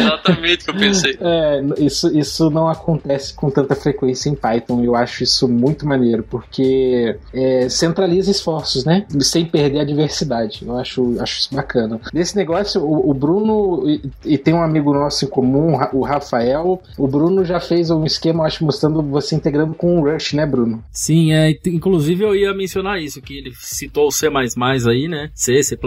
Exatamente o que eu pensei. É, isso, isso não acontece com tanta frequência em Python. Eu acho isso muito maneiro, porque é, centraliza esforços, né? Sem perder a diversidade. Eu acho, acho isso bacana. Desse negócio, o, o Bruno e, e, tem um amigo nosso em comum comum, o Rafael. O Bruno já fez um esquema, acho, mostrando você integrando com o Rush, né, Bruno? Sim, é, inclusive eu ia mencionar isso, que ele citou o C++ aí, né? C, C++.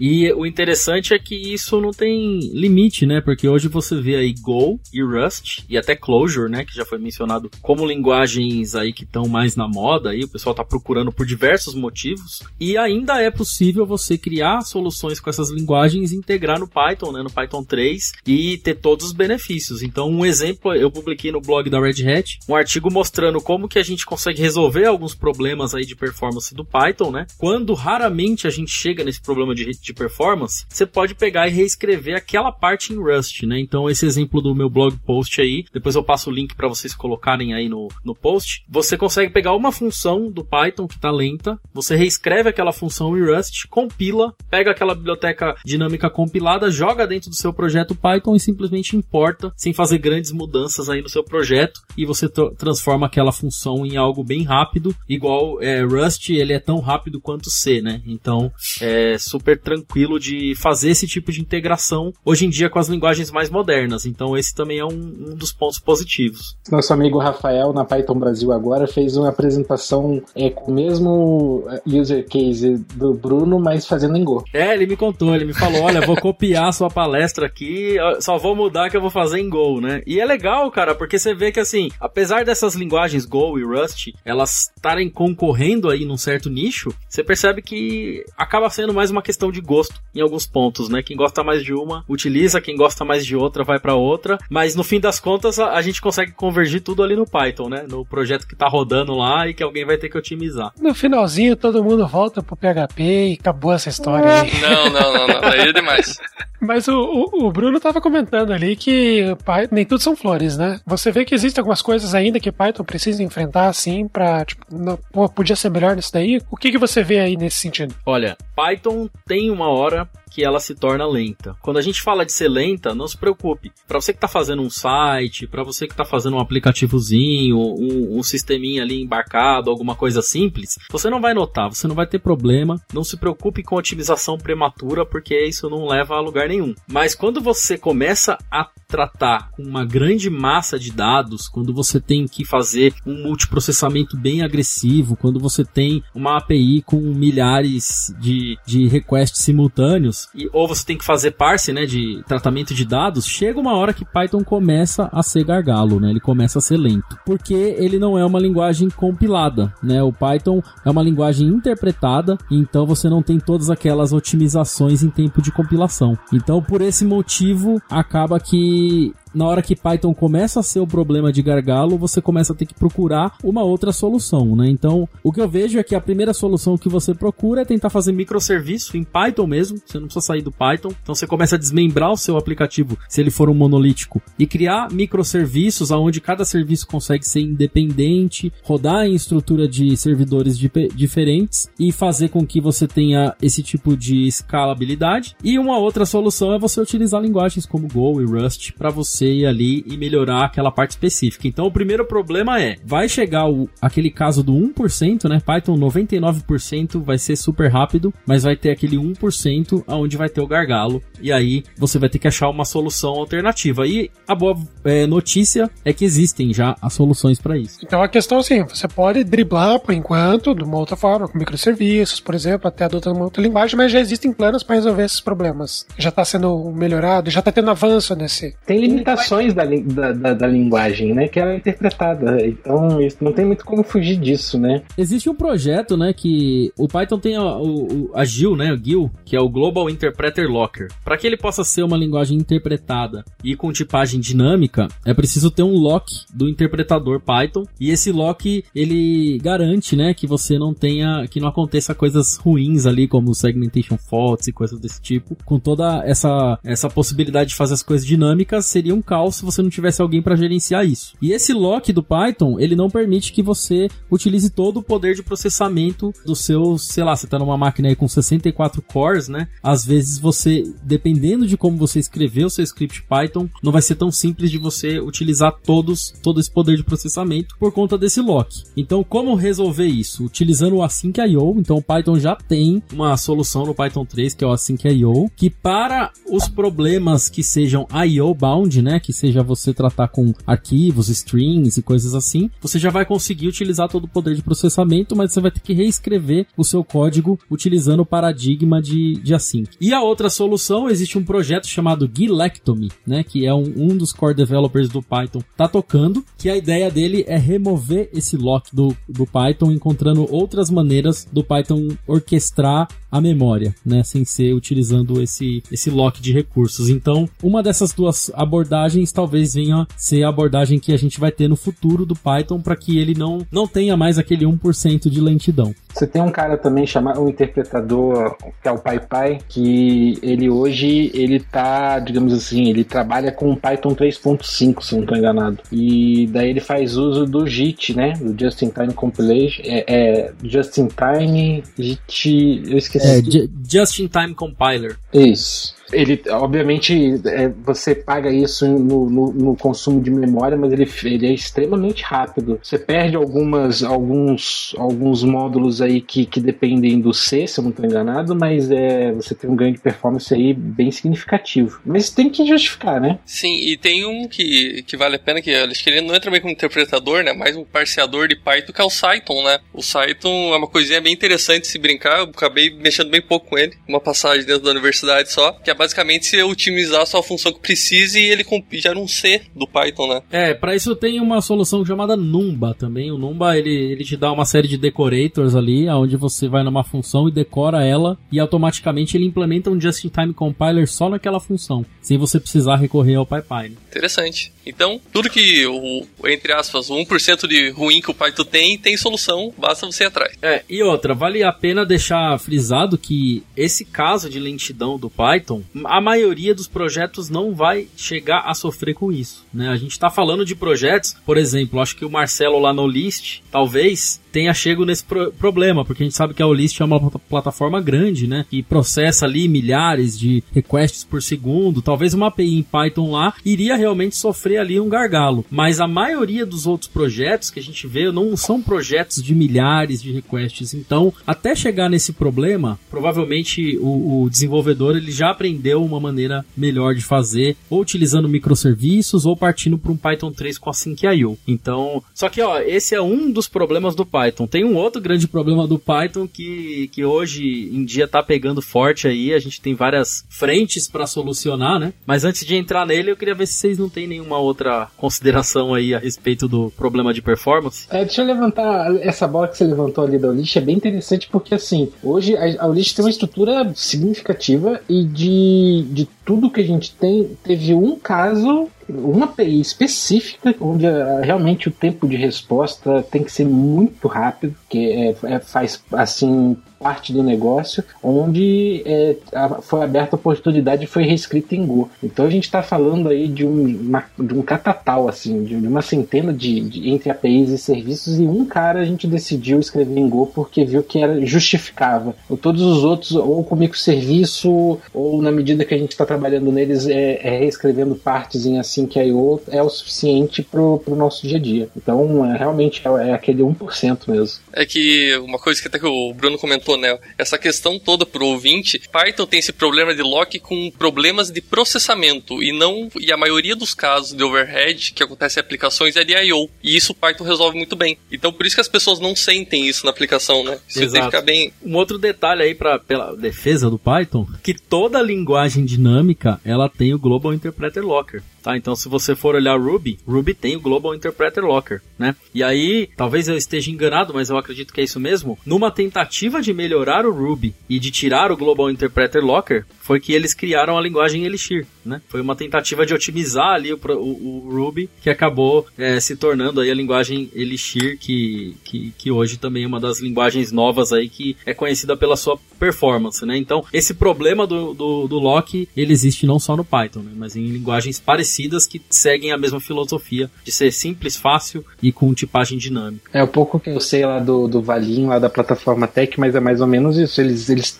E o interessante é que isso não tem limite, né? Porque hoje você vê aí Go e Rust e até Clojure, né? Que já foi mencionado como linguagens aí que estão mais na moda aí, o pessoal tá procurando por diversos motivos. E ainda é possível você criar soluções com essas linguagens e integrar no Python, né? No Python 3 e ter todos os benefícios. Então, um exemplo, eu publiquei no blog da Red Hat um artigo mostrando como que a gente consegue resolver alguns problemas aí de performance do Python, né? Quando raramente a gente chega nesse problema de, de performance, você pode pegar e reescrever aquela parte em Rust, né? Então, esse exemplo do meu blog post aí, depois eu passo o link para vocês colocarem aí no, no post. Você consegue pegar uma função do Python que tá lenta, você reescreve aquela função em Rust, compila, pega aquela biblioteca dinâmica compilada, joga dentro do seu projeto Python e simplesmente simplesmente importa sem fazer grandes mudanças aí no seu projeto e você transforma aquela função em algo bem rápido, igual é, Rust, ele é tão rápido quanto C, né? Então é super tranquilo de fazer esse tipo de integração hoje em dia com as linguagens mais modernas. Então esse também é um, um dos pontos positivos. Nosso amigo Rafael na Python Brasil agora fez uma apresentação é, com o mesmo é, user case do Bruno, mas fazendo em Go. É, ele me contou, ele me falou, olha, vou copiar a sua palestra aqui, só vou mudar que eu vou fazer em Go, né? E é legal, cara, porque você vê que assim, apesar dessas linguagens Go e Rust, elas estarem concorrendo aí num certo nicho, você percebe que acaba sendo mais uma questão de gosto em alguns pontos, né? Quem gosta mais de uma utiliza, quem gosta mais de outra vai para outra, mas no fim das contas a, a, gente consegue convergir tudo ali no Python, né? No projeto que tá rodando lá e que alguém vai ter que otimizar. No finalzinho todo mundo volta pro PHP e acabou essa história aí. Não, não, não, não, aí é demais. Mas o, o, o, Bruno estava comentando ali que nem tudo são flores, né? Você vê que existem algumas coisas ainda que Python precisa enfrentar, assim, pra, tipo, não, pô, podia ser melhor nisso daí. O que, que você vê aí nesse sentido? Olha, Python tem uma hora que ela se torna lenta. Quando a gente fala de ser lenta, não se preocupe. Para você que está fazendo um site, para você que está fazendo um aplicativozinho, um, um sisteminha ali embarcado, alguma coisa simples, você não vai notar, você não vai ter problema. Não se preocupe com otimização prematura, porque isso não leva a lugar nenhum. Mas quando você começa a tratar com uma grande massa de dados, quando você tem que fazer um multiprocessamento bem agressivo, quando você tem uma API com milhares de, de requests simultâneos, e, ou você tem que fazer parse, né, de tratamento de dados, chega uma hora que Python começa a ser gargalo, né? Ele começa a ser lento, porque ele não é uma linguagem compilada, né? O Python é uma linguagem interpretada, então você não tem todas aquelas otimizações em tempo de compilação. Então, por esse motivo, acaba que na hora que Python começa a ser o problema de gargalo, você começa a ter que procurar uma outra solução, né? Então, o que eu vejo é que a primeira solução que você procura é tentar fazer microserviço em Python mesmo, você não precisa sair do Python. Então, você começa a desmembrar o seu aplicativo, se ele for um monolítico, e criar microserviços aonde cada serviço consegue ser independente, rodar em estrutura de servidores diferentes e fazer com que você tenha esse tipo de escalabilidade. E uma outra solução é você utilizar linguagens como Go e Rust para você você ir ali e melhorar aquela parte específica. Então o primeiro problema é, vai chegar o, aquele caso do 1%, né? Python 99% vai ser super rápido, mas vai ter aquele 1% aonde vai ter o gargalo. E aí você vai ter que achar uma solução alternativa. E a boa é, notícia é que existem já as soluções para isso. Então a questão é assim, você pode driblar por enquanto de uma outra forma, com microserviços, por exemplo, até adotando uma outra linguagem, mas já existem planos para resolver esses problemas. Já está sendo melhorado, já está tendo avanço nesse. Tem limitações limitações da, da, da, da, linguagem, né? Que ela é interpretada. Então, não tem muito como fugir disso, né? Existe um projeto, né? Que o Python tem a, o, a GIL, né? O GIL, que é o Global Interpreter Locker. Para que ele possa ser uma linguagem interpretada e com tipagem dinâmica, é preciso ter um lock do interpretador Python. E esse lock, ele garante, né? Que você não tenha, que não aconteça coisas ruins ali, como segmentation faults e coisas desse tipo. Com toda essa, essa possibilidade de fazer as coisas dinâmicas, seria um caos se você não tivesse alguém para gerenciar isso. E esse lock do Python, ele não permite que você utilize todo o poder de processamento do seu, sei lá, você tá numa máquina aí com 64 cores, né? Às vezes você, dependendo de como você escreveu o seu script Python, não vai ser tão simples de você utilizar todos, todo esse poder de processamento por conta desse lock. Então, como resolver isso? Utilizando o Async.io, então o Python já tem uma solução no Python 3 que é o Async.io, que para os problemas que sejam IO bound, né, que seja você tratar com arquivos, strings e coisas assim, você já vai conseguir utilizar todo o poder de processamento, mas você vai ter que reescrever o seu código utilizando o paradigma de, de async. E a outra solução, existe um projeto chamado Gilectomy, né, que é um, um dos core developers do Python tá tocando, que a ideia dele é remover esse lock do, do Python, encontrando outras maneiras do Python orquestrar a memória, né, sem ser utilizando esse, esse lock de recursos. Então, uma dessas duas abordagens talvez venha ser a abordagem que a gente vai ter no futuro do Python para que ele não, não tenha mais aquele 1% de lentidão. Você tem um cara também chamado um interpretador que é o PyPy, que ele hoje ele tá, digamos assim, ele trabalha com Python 3.5, se não estou enganado. E daí ele faz uso do JIT, né? Do Just in Time Compilation, é, é Just in Time JIT, eu esqueci. É, Just in Time Compiler. Isso ele, obviamente, é, você paga isso no, no, no, consumo de memória, mas ele, ele é extremamente rápido. Você perde algumas, alguns, alguns módulos aí que, que dependem do C, se eu não estou enganado, mas é, você tem um ganho de performance aí bem significativo. Mas tem que justificar, né? Sim, e tem um que, que vale a pena, que acho que ele não entra bem como interpretador, né? Mais um parseador de Python, que é o Cython, né? O Cython é uma coisinha bem interessante se brincar. Eu acabei mexendo bem pouco com ele. Uma passagem dentro da universidade só, que é basicamente você otimizar a sua função que precise e ele gera um C do Python, né? É, para isso tem uma solução chamada Numba também. O Numba, ele, ele te dá uma série de decorators ali, onde você vai numa função e decora ela e automaticamente ele implementa um just-in-time compiler só naquela função, sem você precisar recorrer ao PyPy. Interessante. Então, tudo que o, entre aspas, o 1% de ruim que o Python tem, tem solução, basta você ir atrás. É, e outra, vale a pena deixar frisado que esse caso de lentidão do Python, a maioria dos projetos não vai chegar a sofrer com isso, né? A gente está falando de projetos, por exemplo, acho que o Marcelo lá no List, talvez tenha chego nesse pro problema, porque a gente sabe que a Olist é uma plataforma grande, né? Que processa ali milhares de requests por segundo. Talvez uma API em Python lá iria realmente sofrer ali um gargalo. Mas a maioria dos outros projetos que a gente vê não são projetos de milhares de requests. Então, até chegar nesse problema, provavelmente o, o desenvolvedor ele já aprendeu uma maneira melhor de fazer, ou utilizando microserviços, ou partindo para um Python 3 com a Sync.io. Então, só que ó, esse é um dos problemas do Python. Tem um outro grande problema do Python que, que hoje em dia está pegando forte aí. A gente tem várias frentes para solucionar, né? Mas antes de entrar nele, eu queria ver se vocês não têm nenhuma outra consideração aí a respeito do problema de performance. É, deixa eu levantar essa bola que você levantou ali da Olist, é bem interessante porque assim, hoje a, a tem uma estrutura significativa e de, de tudo que a gente tem, teve um caso uma API específica onde uh, realmente o tempo de resposta tem que ser muito rápido, que é, é, faz assim parte do negócio, onde é, foi aberta a oportunidade e foi reescrita em Go. Então a gente está falando aí de um, uma, de um catatal, assim, de, de uma centena de, de, entre APIs e serviços, e um cara a gente decidiu escrever em Go porque viu que era justificava. Todos os outros, ou com microserviço, ou na medida que a gente está trabalhando neles, é, é reescrevendo partes em assim que IO é o suficiente para o nosso dia a dia. Então, é, realmente é, é aquele 1% mesmo. É que uma coisa que até que o Bruno comentou, né? Essa questão toda pro ouvinte, Python tem esse problema de lock com problemas de processamento e não e a maioria dos casos de overhead que acontece em aplicações é de I/O e isso o Python resolve muito bem. Então por isso que as pessoas não sentem isso na aplicação, né? Isso tem que ficar bem. Um outro detalhe aí para pela defesa do Python, que toda linguagem dinâmica ela tem o Global Interpreter Locker. Tá, então se você for olhar Ruby, Ruby tem o Global Interpreter Locker, né? E aí, talvez eu esteja enganado, mas eu acredito que é isso mesmo. Numa tentativa de melhorar o Ruby e de tirar o Global Interpreter Locker, foi que eles criaram a linguagem Elixir, né? Foi uma tentativa de otimizar ali o, o, o Ruby que acabou é, se tornando aí a linguagem Elixir, que, que, que hoje também é uma das linguagens novas aí que é conhecida pela sua performance, né? Então, esse problema do, do, do lock, ele existe não só no Python, né? mas em linguagens parecidas que seguem a mesma filosofia de ser simples, fácil e com tipagem dinâmica. É o pouco que eu sei lá do, do Valim, lá da plataforma Tech, mas é mais ou menos isso. Eles, eles,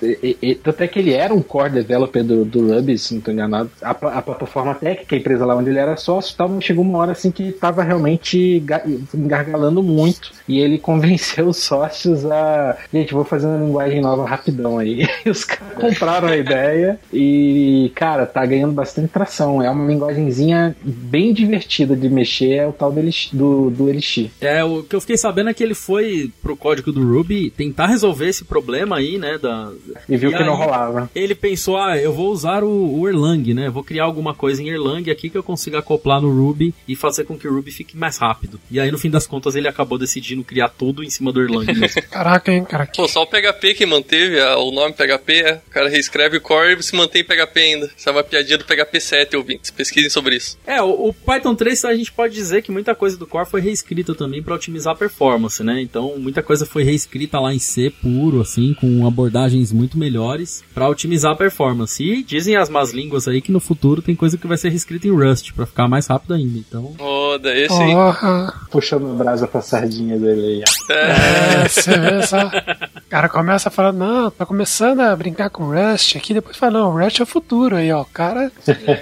até que ele era um core do, do Ruby, se não estou enganado. A, a, plataforma Tech, que é a empresa lá onde ele era sócio, tal, chegou uma hora assim que estava realmente engargalando muito. E ele convenceu os sócios a. Gente, vou fazer uma linguagem nova rapidão aí. E os caras compraram a ideia e, cara, tá ganhando bastante tração. É uma linguagemzinha bem divertida de mexer é o tal do, do, do Elixir. É, o que eu fiquei sabendo é que ele foi pro código do Ruby tentar resolver esse problema aí, né? Da... E viu e que não rolava. Ele pensou, ah, eu vou usar o, o, Erlang, né? Vou criar alguma coisa em Erlang aqui que eu consiga acoplar no Ruby e fazer com que o Ruby fique mais rápido. E aí, no fim das contas, ele acabou decidindo criar tudo em cima do Erlang mesmo. Caraca, hein, caraca. Pô, só o PHP que manteve o nome PHP, é. O cara reescreve o core e se mantém PHP ainda. Isso é uma piadinha do PHP 7, ouvintes. Pesquisem sobre isso. É, o, o, Python 3 a gente pode dizer que muita coisa do core foi reescrita também para otimizar a performance, né? Então, muita coisa foi reescrita lá em C puro, assim, com abordagens muito melhores para otimizar a performance. E dizem as más línguas aí que no futuro tem coisa que vai ser reescrita em Rust para ficar mais rápido ainda. Então, oh, daí sim. Oh. Puxando a brasa pra sardinha dele aí. É, você vê só. O cara começa a falar, não, tá começando a brincar com Rust aqui, depois fala, não, Rust é o futuro aí, ó. O cara,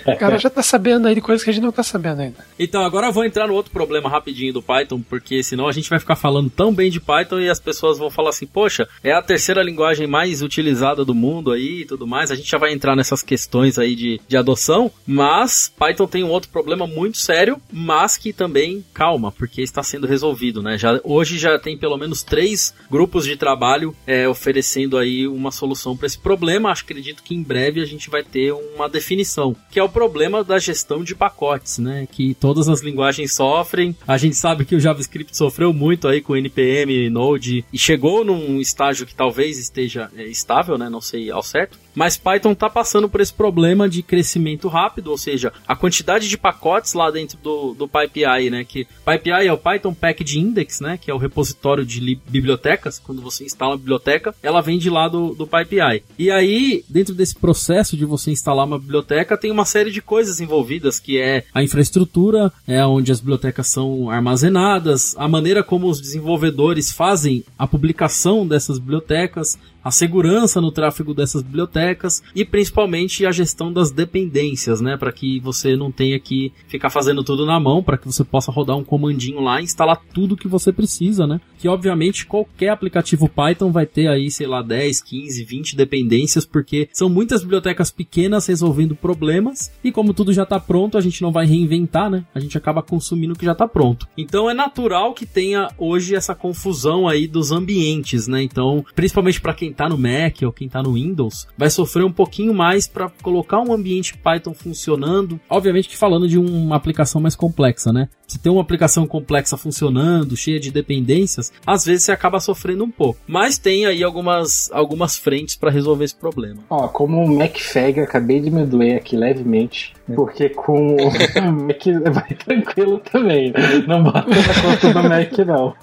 o cara já tá sabendo aí de coisas que a gente não tá sabendo ainda. Então, agora eu vou entrar no outro problema rapidinho do Python, porque senão a gente vai ficar falando tão bem de Python e as pessoas vão falar assim, poxa, é a terceira linguagem mais utilizada do mundo aí e tudo mais. A gente já vai entrar nessas questões aí de, de adoção, mas Python tem um outro problema muito sério, mas que também, calma, porque está sendo resolvido, né? Já, hoje já tem pelo menos três grupos de trabalho é, oferecendo aí uma solução para esse problema. Acho, acredito que em breve a gente vai ter uma definição, que é o problema da gestão de pacotes né? Que todas as linguagens sofrem. A gente sabe que o JavaScript sofreu muito aí com NPM, Node e chegou num estágio que talvez esteja é, estável, né? Não sei ao certo. Mas Python tá passando por esse problema de crescimento rápido, ou seja, a quantidade de pacotes lá dentro do, do PyPI, né? Que PyPI é o Python Package Index, né? Que é o repositório de bibliotecas. Quando você instala a biblioteca, ela vem de lá do, do PyPI. E aí, dentro desse processo de você instalar uma biblioteca, tem uma série de coisas envolvidas, que é a infraestrutura, é onde as bibliotecas são armazenadas, a maneira como os desenvolvedores fazem a publicação dessas bibliotecas, a segurança no tráfego dessas bibliotecas e principalmente a gestão das dependências, né, para que você não tenha que ficar fazendo tudo na mão, para que você possa rodar um comandinho lá e instalar tudo que você precisa, né? Que obviamente qualquer aplicativo Python vai ter aí, sei lá, 10, 15, 20 dependências, porque são muitas bibliotecas pequenas resolvendo problemas e como tudo já está pronto, a gente não vai reinventar, né? A gente acaba consumindo o que já está pronto. Então é natural que tenha hoje essa confusão aí dos ambientes, né? Então, principalmente para quem está no Mac ou quem está no Windows, vai sofrer um pouquinho mais para colocar um ambiente Python funcionando. Obviamente que falando de uma aplicação mais complexa, né? Se tem uma aplicação complexa funcionando, cheia de dependências, às vezes você acaba sofrendo um pouco. Mas tem aí algumas, algumas frentes para resolver esse problema. Ó, como o MacFag, acabei de me doer aqui levemente, porque com o Mac vai tranquilo também. Não bota na conta do Mac, não.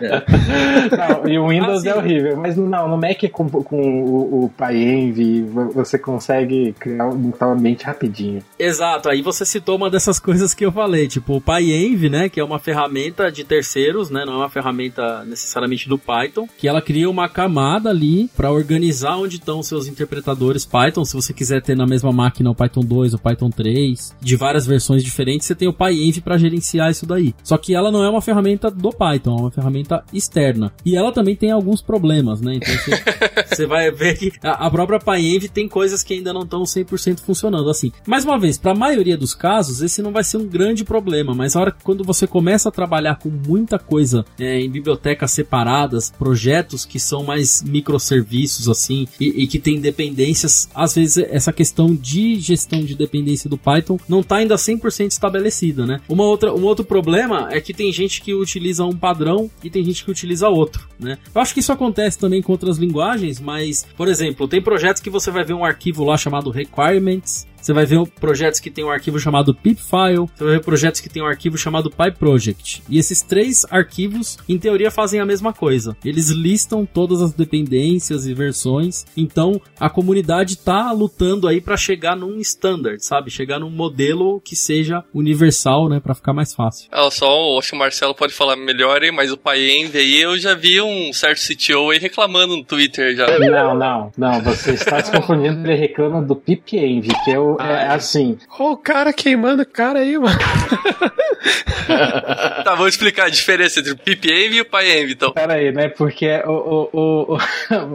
É. não e o Windows assim, é horrível, mas não, no Mac com, com o, o PyEnv você consegue criar um ambiente rapidinho. Exato, aí você citou uma dessas coisas que eu falei, tipo PyEnv, né, que é uma ferramenta de terceiros, né, não é uma ferramenta necessariamente do Python, que ela cria uma camada ali para organizar onde estão seus interpretadores Python, se você quiser ter na mesma máquina o Python 2, o Python 3, de várias versões diferentes, você tem o PyEnv para gerenciar isso daí. Só que ela não é uma ferramenta do Python, é uma ferramenta externa. E ela também tem alguns problemas, né? Então você vai ver que a, a própria PyEnv tem coisas que ainda não estão 100% funcionando assim. Mais uma vez, para a maioria dos casos, esse não vai ser um grande problema, mas a hora quando você começa a trabalhar com muita coisa é, em bibliotecas separadas, projetos que são mais microserviços assim e, e que tem dependências, às vezes essa questão de gestão de dependência do Python não está ainda 100% estabelecida, né? Uma outra, um outro problema é que tem gente que utiliza um padrão e tem gente que utiliza outro, né? Eu acho que isso acontece também com outras linguagens, mas, por exemplo, tem projetos que você vai ver um arquivo lá chamado requirements você vai ver projetos que tem um arquivo chamado pipfile, você vai ver projetos que tem um arquivo chamado pyproject. E esses três arquivos, em teoria, fazem a mesma coisa. Eles listam todas as dependências e versões. Então, a comunidade tá lutando aí para chegar num standard, sabe? Chegar num modelo que seja universal, né, para ficar mais fácil. É, só, acho que o Marcelo pode falar melhor aí, mas o PyEnv aí eu já vi um certo CTO aí reclamando no Twitter já. Não, não, não, você está se confundindo, ele reclama do pipenv, que é o é assim. Olha o cara queimando o cara aí, mano. tá, vou explicar a diferença entre o PipEnv e o PyEnv, então. Pera aí, né? Porque o, o, o,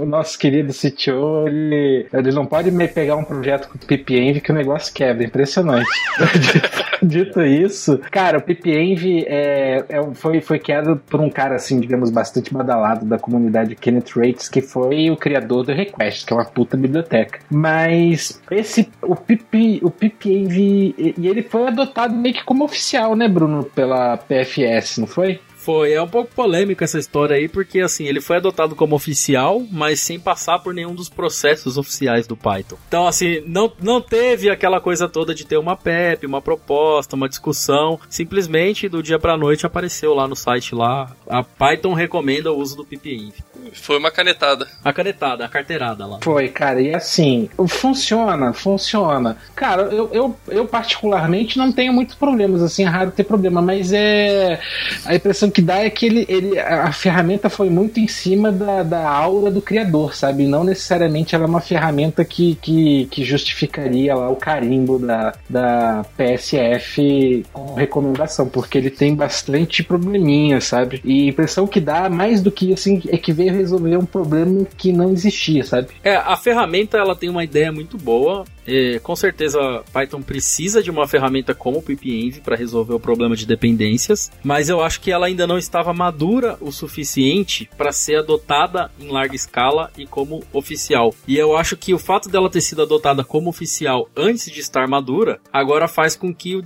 o, nosso querido CTO, ele, ele não pode me pegar um projeto com o PipEnv que o negócio quebra. Impressionante. Dito isso, cara, o PipEnv é, é, foi, foi criado por um cara, assim, digamos, bastante badalado da comunidade Kenneth Rates, que foi o criador do Request, que é uma puta biblioteca. Mas esse, o Pip O PIPENV, e ele foi adotado meio que como oficial, né, Bruno, pela PFS, não foi? Foi, é um pouco polêmico essa história aí, porque assim, ele foi adotado como oficial, mas sem passar por nenhum dos processos oficiais do Python. Então, assim, não, não teve aquela coisa toda de ter uma PEP, uma proposta, uma discussão. Simplesmente do dia pra noite apareceu lá no site lá. A Python recomenda o uso do pipenv. Foi uma canetada. A canetada, a carteirada lá. Foi, cara, e assim, funciona, funciona. Cara, eu, eu, eu particularmente não tenho muitos problemas, assim, é raro ter problema, mas é. A impressão que que dá é que ele, ele, a ferramenta foi muito em cima da, da aura do criador, sabe? Não necessariamente ela é uma ferramenta que, que, que justificaria lá o carimbo da, da PSF com recomendação, porque ele tem bastante probleminha, sabe? E a impressão que dá, mais do que assim, é que veio resolver um problema que não existia, sabe? É, a ferramenta ela tem uma ideia muito boa, É, com certeza, Python precisa de uma ferramenta como o PipEnv para resolver o problema de dependências, mas eu acho que ela ainda não estava madura o suficiente para ser adotada em larga escala e como oficial. E eu acho que o fato dela ter sido adotada como oficial antes de estar madura, agora faz com que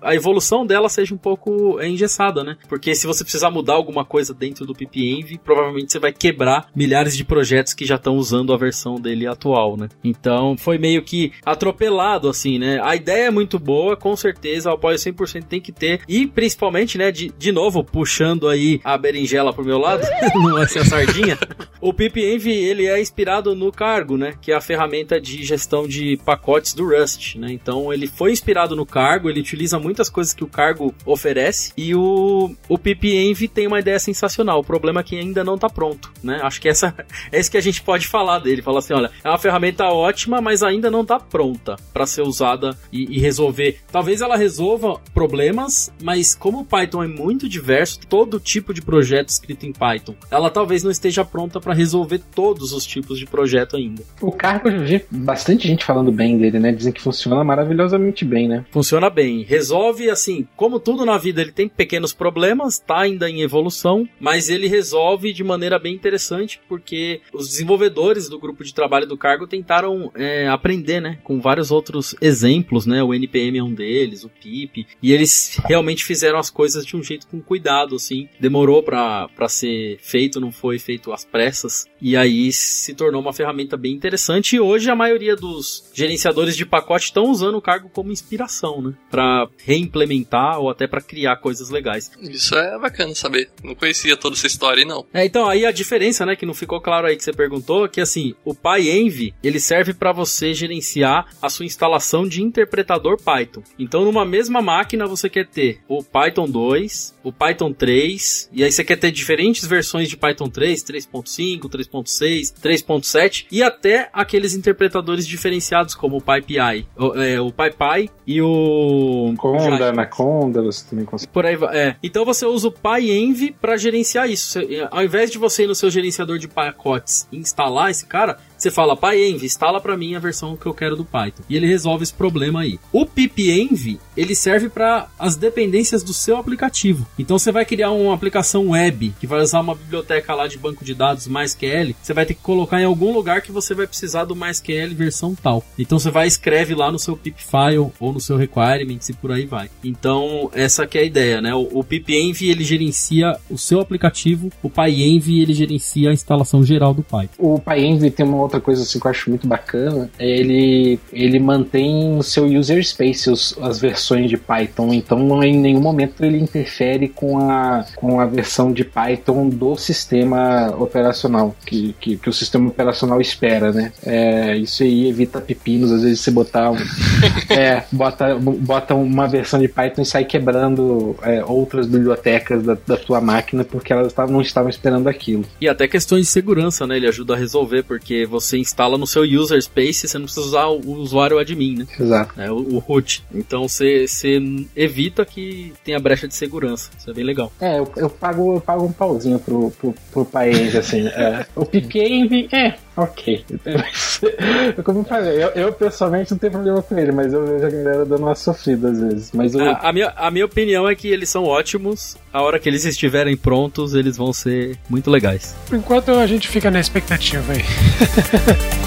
a evolução dela seja um pouco engessada, né? Porque se você precisar mudar alguma coisa dentro do PipEnv, provavelmente você vai quebrar milhares de projetos que já estão usando a versão dele atual, né? Então foi meio que atropelado, assim, né? A ideia é muito boa, com certeza, o apoio 100% tem que ter. E principalmente, né, de, de novo, puxando aí a berinjela pro meu lado, não vai ser a sardinha. o PipEnv, ele é inspirado no Cargo, né? Que é a ferramenta de gestão de pacotes do Rust, né? Então ele foi inspirado no Cargo, ele utiliza muitas coisas que o Cargo oferece e o, o PipEnv tem uma ideia sensacional. O problema é que ainda não tá pronto, né? Acho que essa é isso que a gente pode falar dele. Falar assim, olha, é uma ferramenta ótima, mas ainda não tá pronta para ser usada e, e, resolver. Talvez ela resolva problemas, mas como o Python é muito diverso, todo tipo de projeto escrito em Python, ela talvez não esteja pronta para resolver todos os tipos de projeto ainda. O Cargo, eu vi bastante gente falando bem dele, né? Dizem que funciona maravilhosamente bem, né? Funciona bem. Resolve, assim, como tudo na vida, ele tem pequenos problemas, tá ainda em evolução, mas ele resolve de maneira bem interessante, porque os desenvolvedores do grupo de trabalho do Cargo tentaram é, aprender, né? Com vários outros exemplos, né? O NPM é um deles, o PIP, e eles realmente fizeram as coisas de um jeito com cuidado, assim. Demorou para ser feito, não foi feito às pressas, e aí se tornou uma ferramenta bem interessante. E hoje a maioria dos gerenciadores de pacote estão usando o Cargo como inspiração, né? Para reimplementar ou até para criar coisas legais. Isso é bacana saber. Não conhecia toda essa história, não. É, então aí a diferença, né, que não ficou claro aí que você perguntou, que assim, o PyEnv, ele serve para você gerenciar a sua instalação de interpretador Python. Então, numa mesma máquina você quer ter o Python 2, o Python 3, e aí você quer ter diferentes versões de Python 3, 3.5, 3.6, 3.7 e até aqueles interpretadores diferenciados como o PyPI, o, é, o PyPy e o Conda, Anaconda, você também consegue. Por aí vai. É. Então você usa o PyEnv para gerenciar isso. Você, ao invés de você ir no seu gerenciador de pacotes e instalar esse cara, você fala, PyEnv, instala para mim a versão que eu quero do Python. E ele resolve esse problema aí. O pipenv, ele serve para as dependências do seu aplicativo. Então você vai criar uma aplicação web que vai usar uma biblioteca lá de banco de dados MySQL, você vai ter que colocar em algum lugar que você vai precisar do MySQL versão tal. Então você vai escreve lá no seu pipfile ou no seu requirements e por aí vai. Então essa que é a ideia, né? O, o pipenv ele gerencia o seu aplicativo, o PyEnv ele gerencia a instalação geral do Python. O PyEnv tem uma outra coisa assim, que eu acho muito bacana é ele, ele mantém o seu user space, os, as versões de Python, então em nenhum momento ele interfere com a, com a versão de Python do sistema operacional, que, que, que o sistema operacional espera, né? É, isso aí evita pepinos, às vezes você botar um, é, bota, bota uma versão de Python e sai quebrando é, outras bibliotecas da, da tua máquina porque elas não estavam esperando aquilo. E até questões de segurança, né? Ele ajuda a resolver, porque você você instala no seu user space, você não precisa usar o usuário admin, né? Exato. É, o, o, root. Então você, você evita que tenha brecha de segurança. Isso é bem legal. É, eu, eu pago, eu pago um pauzinho pro, pro, pro país, assim. é. O Picave, é, ok. Como eu falei, eu, eu, pessoalmente não tenho problema com ele, mas eu vejo a galera dando uma sofrida às vezes. Mas eu... a, a, minha, a minha opinião é que eles são ótimos. A hora que eles estiverem prontos, eles vão ser muito legais. Por enquanto a gente fica na expectativa aí.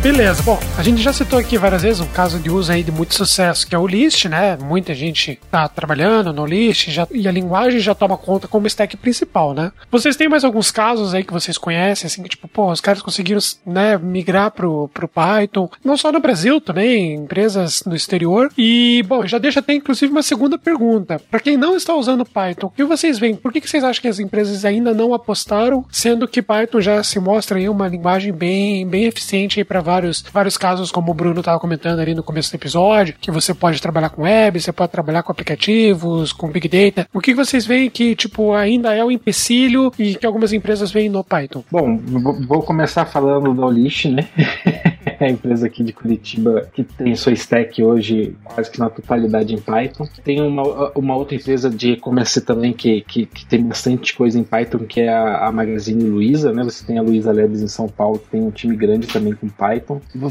Beleza, bom, a gente já citou aqui várias vezes um caso de uso aí de muito sucesso, que é o List, né? Muita gente tá trabalhando no List já, e a linguagem já toma conta como stack principal, né? Vocês têm mais alguns casos aí que vocês conhecem, assim, que tipo, pô, os caras conseguiram, né, migrar pro, pro Python, não só no Brasil também, empresas no exterior. E, bom, já deixa até inclusive uma segunda pergunta. Para quem não está usando Python, o que vocês veem? Por que, que vocês acham que as empresas ainda não apostaram, sendo que Python já se mostra aí uma linguagem bem, bem eficiente para vários, vários casos, como o Bruno estava comentando ali no começo do episódio, que você pode trabalhar com web, você pode trabalhar com aplicativos, com Big Data. O que vocês veem que, tipo, ainda é um empecilho e que algumas empresas veem no Python? Bom, vou começar falando do Olish, né? a empresa aqui de Curitiba que tem sua stack hoje quase que na totalidade em Python. Tem uma, uma outra empresa de e-commerce também que, que, que, tem bastante coisa em Python, que é a, a Magazine Luiza, né? Você tem a Luiza Labs em São Paulo, que tem um time grande também com Python.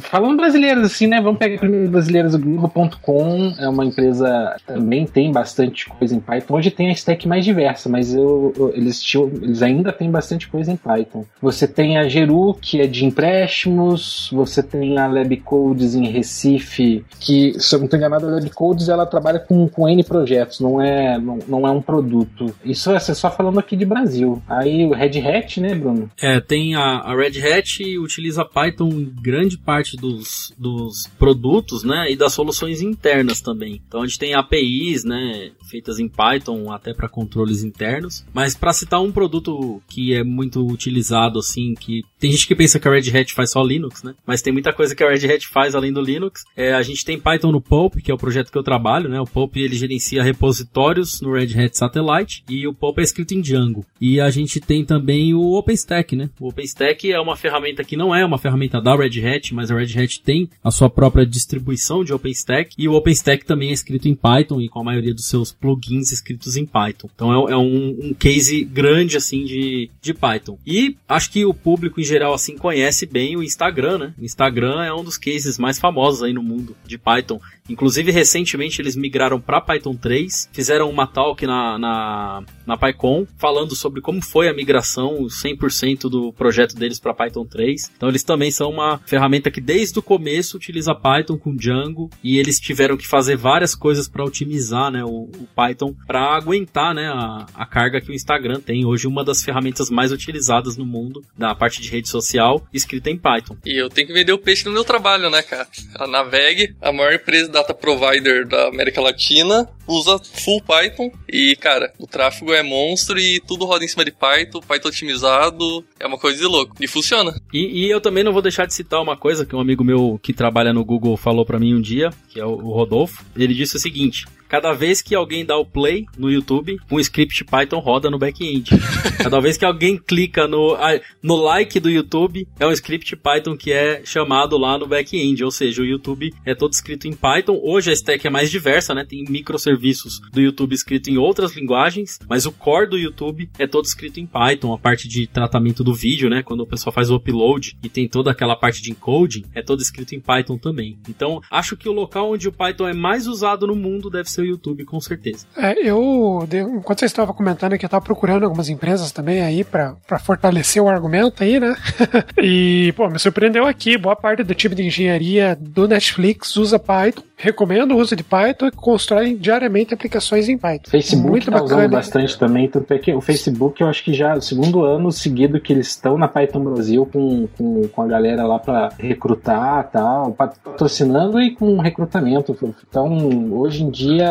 Falando brasileiras assim, né? Vamos pegar primeiro brasileiras, o Globo.com é uma empresa também tem bastante coisa em Python. Hoje tem a stack mais diversa, mas eu, eles, tinham, eles ainda têm bastante coisa em Python. Você tem a Geru, que é de empréstimos, você tem a LabCodes em Recife, que, se eu não estou enganado, a LabCodes ela trabalha com, com N projetos, não é, não, não é um produto. Isso é só falando aqui de Brasil. Aí o Red Hat, né, Bruno? É, tem a, a Red Hat utiliza Python grande parte dos, dos produtos, né, e das soluções internas também. Então a gente tem APIs, né, feitas em Python até para controles internos. Mas para citar um produto que é muito utilizado assim, que tem gente que pensa que a Red Hat faz só Linux, né? Mas tem muita coisa que a Red Hat faz além do Linux. É, a gente tem Python no Pulp, que é o projeto que eu trabalho, né? O Pulp ele gerencia repositórios no Red Hat Satellite e o Pulp é escrito em Django. E a gente tem também o OpenStack, né? O OpenStack é uma ferramenta que não é uma ferramenta da Red Hat, mas a Red Hat tem a sua própria distribuição de OpenStack e o OpenStack também é escrito em Python e com a maioria dos seus plugins escritos em Python. Então é, é um, um, case grande assim de, de Python. E acho que o público em geral assim conhece bem o Instagram, né? O Instagram é um dos cases mais famosos aí no mundo de Python. Inclusive, recentemente eles migraram para Python 3, fizeram uma talk na, na, na PyCon falando sobre como foi a migração, 100% do projeto deles para Python 3. Então, eles também são uma ferramenta que desde o começo utiliza Python com Django e eles tiveram que fazer várias coisas para otimizar né, o, o Python para aguentar né, a, a carga que o Instagram tem. Hoje, uma das ferramentas mais utilizadas no mundo da parte de rede social, escrita em Python. E eu tenho que vender o peixe no meu trabalho, né, cara? A Naveg, a maior empresa da data provider da América Latina, usa full Python e, cara, o tráfego é monstro e tudo roda em cima de Python, Python otimizado, é uma coisa de louco. E funciona. E, e eu também não vou deixar de citar uma coisa que um amigo meu que trabalha no Google falou para mim um dia, que é o Rodolfo. Ele disse o seguinte: Cada vez que alguém dá o play no YouTube, um script Python roda no back-end. Cada vez que alguém clica no, no like do YouTube, é um script Python que é chamado lá no back-end. Ou seja, o YouTube é todo escrito em Python. Hoje a stack é mais diversa, né? Tem microserviços do YouTube escrito em outras linguagens, mas o core do YouTube é todo escrito em Python. A parte de tratamento do vídeo, né? Quando o pessoal faz o upload e tem toda aquela parte de encoding, é todo escrito em Python também. Então, acho que o local onde o Python é mais usado no mundo deve ser seu YouTube, com certeza. É, eu, enquanto você estava comentando que eu estava procurando algumas empresas também aí para fortalecer o argumento aí, né? e, pô, me surpreendeu aqui, boa parte do time de engenharia do Netflix usa Python recomendo o uso de Python e constroem diariamente aplicações em Python. Facebook Muito tá bacana. usando bastante também, tanto é que o Facebook eu acho que já é o segundo ano seguido que eles estão na Python Brasil com, com, com a galera lá para recrutar tal, patrocinando e com recrutamento. Então, hoje em dia,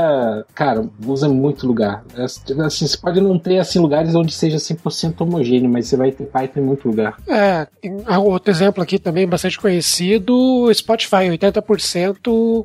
cara, usa muito lugar. É, assim, você pode não ter assim, lugares onde seja 100% homogêneo, mas você vai ter Python em muito lugar. É, outro exemplo aqui também bastante conhecido, Spotify, 80%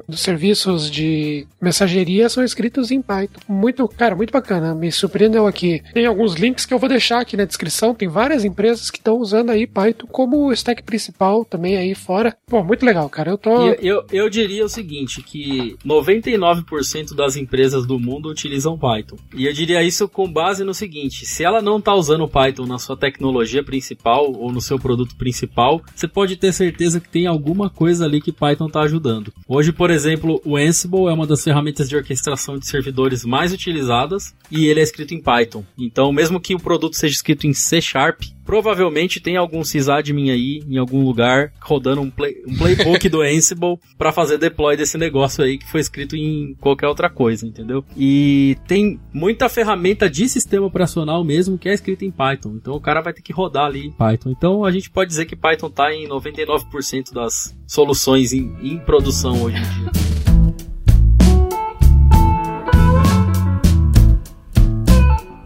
do serviço serviços de mensageria são escritos em Python. Muito, cara, muito bacana. Me surpreendeu aqui. Tem alguns links que eu vou deixar aqui na descrição. Tem várias empresas que estão usando aí Python como stack principal também aí fora. Pô, muito legal, cara. Eu tô. Eu, eu, eu diria o seguinte: que 99% das empresas do mundo utilizam Python. E eu diria isso com base no seguinte: se ela não está usando Python na sua tecnologia principal ou no seu produto principal, você pode ter certeza que tem alguma coisa ali que Python está ajudando. Hoje, por exemplo, o Ansible é uma das ferramentas de orquestração de servidores mais utilizadas e ele é escrito em Python. Então, mesmo que o produto seja escrito em C Sharp, provavelmente tem algum sysadmin aí em algum lugar rodando um, play, um playbook do Ansible para fazer deploy desse negócio aí que foi escrito em qualquer outra coisa, entendeu? E tem muita ferramenta de sistema operacional mesmo que é escrita em Python. Então o cara vai ter que rodar ali em Python. Então a gente pode dizer que Python está em 99% das soluções em, em produção hoje em dia.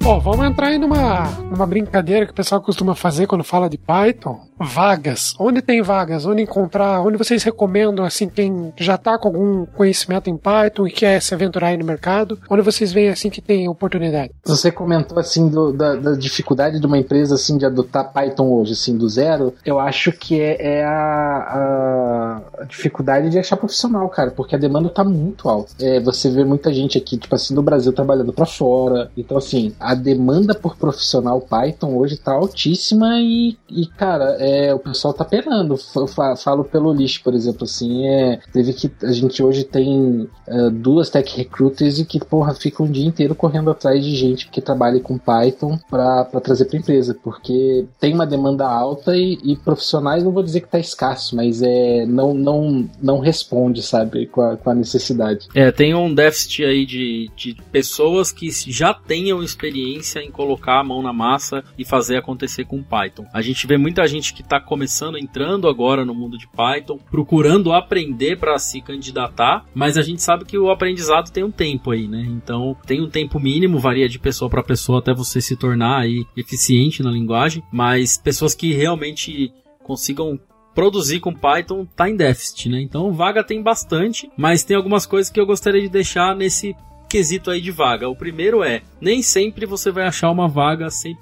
Bom, vamos entrar aí numa, numa brincadeira que o pessoal costuma fazer quando fala de Python. Vagas. Onde tem vagas? Onde encontrar? Onde vocês recomendam, assim, quem já tá com algum conhecimento em Python e quer se aventurar aí no mercado? Onde vocês veem, assim, que tem oportunidade? Você comentou, assim, do, da, da, dificuldade de uma empresa, assim, de adotar Python hoje, assim, do zero. Eu acho que é, é a, a, dificuldade de achar profissional, cara, porque a demanda tá muito alta. É, você vê muita gente aqui, tipo assim, no Brasil trabalhando para fora. Então, assim, a demanda por profissional Python hoje tá altíssima e, e cara, é, o pessoal tá penando. Eu falo pelo lixo, por exemplo, assim, é, teve que a gente hoje tem uh, duas tech recruiters e que, porra, ficam o dia inteiro correndo atrás de gente que trabalha com Python para trazer pra empresa, porque tem uma demanda alta e, e, profissionais, não vou dizer que tá escasso, mas é, não, não, não responde, sabe, com a, com a necessidade. É, tem um déficit aí de, de pessoas que já tenham experiência em colocar a mão na massa e fazer acontecer com Python. A gente vê muita gente que está começando, entrando agora no mundo de Python, procurando aprender para se candidatar, mas a gente sabe que o aprendizado tem um tempo aí, né? Então tem um tempo mínimo, varia de pessoa para pessoa até você se tornar aí eficiente na linguagem, mas pessoas que realmente consigam produzir com Python tá em déficit, né? Então vaga tem bastante, mas tem algumas coisas que eu gostaria de deixar nesse quesito aí de vaga. O primeiro é, nem sempre você vai achar uma vaga 100%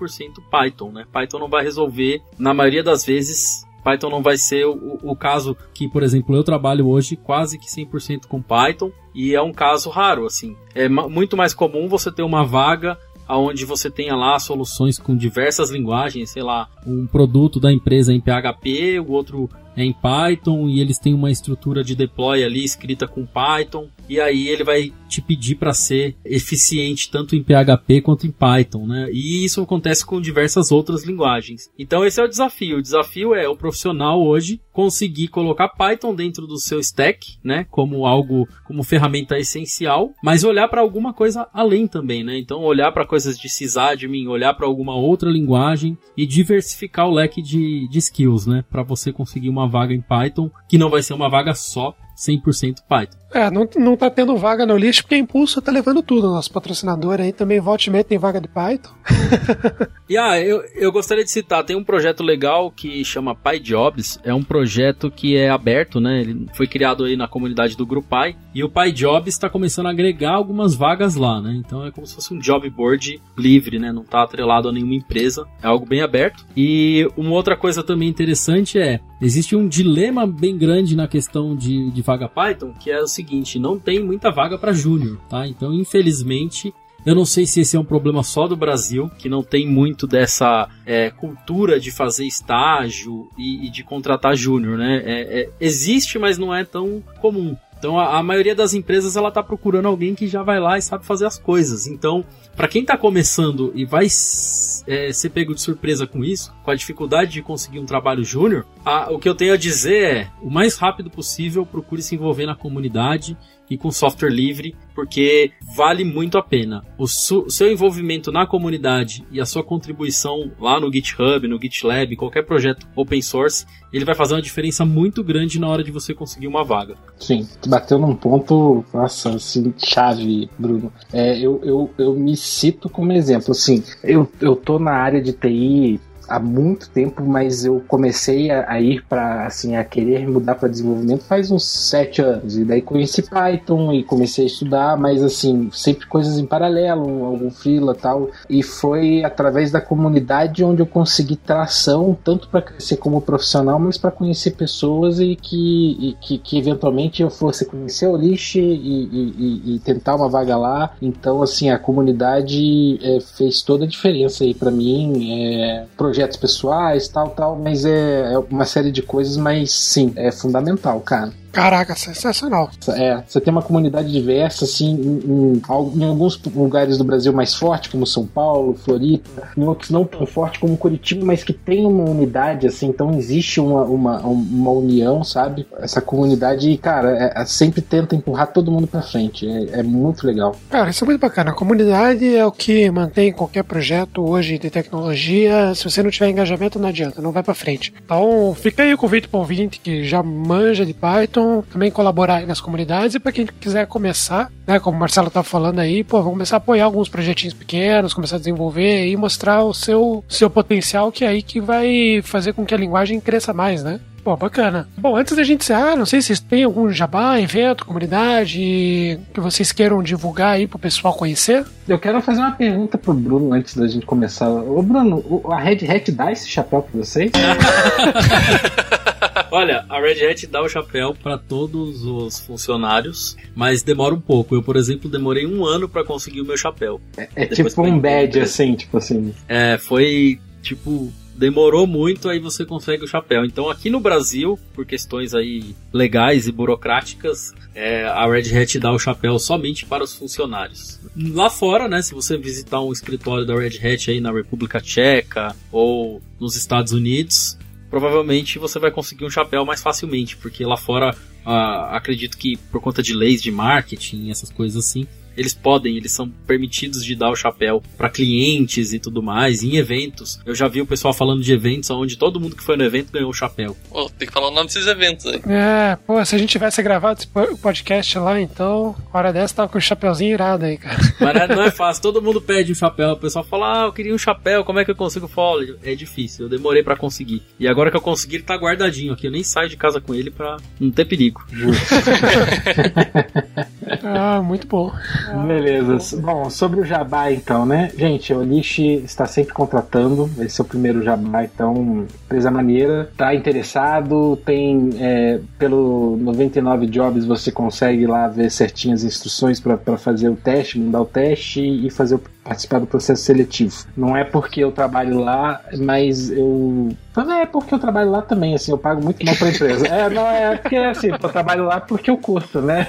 Python, né? Python não vai resolver, na maioria das vezes, Python não vai ser o, o, caso que, por exemplo, eu trabalho hoje quase que 100% com Python e é um caso raro, assim. É muito mais comum você ter uma vaga aonde você tenha lá soluções com diversas linguagens, sei lá, um produto da empresa em PHP, o outro é em Python e eles têm uma estrutura de deploy ali escrita com Python e aí ele vai te pedir para ser eficiente tanto em PHP quanto em Python, né? E isso acontece com diversas outras linguagens. Então esse é o desafio. O desafio é o profissional hoje conseguir colocar Python dentro do seu stack, né, como algo, como ferramenta essencial, mas olhar para alguma coisa além também, né? Então olhar para coisas de sysadmin, olhar para alguma outra linguagem e diversificar o leque de, de skills, né, para você conseguir uma vaga em Python, que não vai ser uma vaga só 100% Python. É, não, não tá tendo vaga no lixo porque a Impulso tá levando tudo. Nosso patrocinador aí também, volte e meia, tem vaga de Python. e ah, eu, eu gostaria de citar, tem um projeto legal que chama PyJobs. É um projeto que é aberto, né? Ele foi criado aí na comunidade do GruPy. E o PyJobs está começando a agregar algumas vagas lá, né? Então é como se fosse um job board livre, né? Não tá atrelado a nenhuma empresa. É algo bem aberto. E uma outra coisa também interessante é, existe um dilema bem grande na questão de, de vaga Python, que é o seguinte, não tem muita vaga para júnior, tá? Então, infelizmente, eu não sei se esse é um problema só do Brasil, que não tem muito dessa é, cultura de fazer estágio e, e de contratar júnior, né? É, é, existe, mas não é tão comum. Então a, a, maioria das empresas ela tá procurando alguém que já vai lá e sabe fazer as coisas. Então, para quem está começando e vai é, ser pego de surpresa com isso, com a dificuldade de conseguir um trabalho júnior, o que eu tenho a dizer é: o mais rápido possível, procure se envolver na comunidade e com software livre, porque vale muito a pena. O seu envolvimento na comunidade e a sua contribuição lá no GitHub, no GitLab, qualquer projeto open source, ele vai fazer uma diferença muito grande na hora de você conseguir uma vaga. Sim, bateu num ponto, nossa, assim, chave, Bruno. É, eu, eu, eu me cito como exemplo, assim, eu, eu tô na área de TI há muito tempo, mas eu comecei a, a ir para assim a querer mudar para desenvolvimento faz uns sete anos e daí conheci Python e comecei a estudar, mas assim sempre coisas em paralelo, algum freela tal e foi através da comunidade onde eu consegui tração tanto para crescer como profissional, mas para conhecer pessoas e que, e que, que eventualmente eu fosse conhecer o lixo e, e, e, tentar uma vaga lá. Então assim a comunidade é, fez toda a diferença aí para mim. É, projetos pessoais, tal, tal, mas é, é uma série de coisas, mas sim, é fundamental, cara. Caraca, sensacional. É, você tem uma comunidade diversa, assim, em, em, em, alguns lugares do Brasil mais forte, como São Paulo, Floripa, em outros não tão forte como Curitiba, mas que tem uma unidade, assim, então existe uma, uma, uma união, sabe? Essa comunidade, cara, é, é, sempre tenta empurrar todo mundo pra frente. É, é, muito legal. Cara, isso é muito bacana. A comunidade é o que mantém qualquer projeto hoje de tecnologia. Se você não tiver engajamento, não adianta, não vai pra frente. Então, fica aí o convite pro ouvinte que já manja de Python também colaborar nas comunidades e para quem quiser começar, né, como o Marcelo tá falando aí, pô, começar a apoiar alguns projetinhos pequenos, começar a desenvolver e mostrar o seu, seu potencial, que é aí que vai fazer com que a linguagem cresça mais, né? Pô, bacana. Bom, antes da gente encerrar, não sei se vocês têm algum jabá, evento, comunidade que vocês queiram divulgar aí pro pessoal conhecer. Eu quero fazer uma pergunta pro Bruno antes da gente começar. Ô, Bruno, a Red Hat dá esse chapéu pra vocês? Olha, a Red Hat dá o chapéu para todos os funcionários, mas demora um pouco. Eu, por exemplo, demorei um ano para conseguir o meu chapéu. É, é tipo um badge, assim, tipo assim. É, foi tipo demorou muito, aí você consegue o chapéu. Então aqui no Brasil, por questões aí legais e burocráticas, é, a Red Hat dá o chapéu somente para os funcionários. Lá fora, né, se você visitar um escritório da Red Hat aí na República Tcheca ou nos Estados Unidos, provavelmente você vai conseguir um chapéu mais facilmente, porque lá fora uh, acredito que por conta de leis de marketing, essas coisas assim, eles podem, eles são permitidos de dar o chapéu para clientes e tudo mais, em eventos. Eu já vi o pessoal falando de eventos onde todo mundo que foi no evento ganhou o chapéu. Pô, tem que falar o nome desses eventos aí. É, pô, se a gente tivesse gravado esse podcast lá, então, hora dessa tava com o chapéuzinho irado aí, cara. Mas não é fácil, todo mundo pede um chapéu, o pessoal fala, ah, eu queria um chapéu, como é que eu consigo folha? É difícil, eu demorei para conseguir. E agora que eu consegui, ele tá guardadinho aqui, eu nem saio de casa com ele pra não ter perigo. ah, muito bom. Beleza. Bom, sobre o Jabá então, né? Gente, o Lish está sempre contratando. Esse é o primeiro Jabá, então, empresa maneira. Tá interessado, tem é, pelo 99 Jobs você consegue lá ver certinho as instruções para fazer o teste, mandar o teste e fazer o participar do processo seletivo. Não é porque eu trabalho lá, mas eu. Não é porque eu trabalho lá também, assim, eu pago muito mal pra empresa. é, não, é porque assim, eu trabalho lá porque eu curto, né?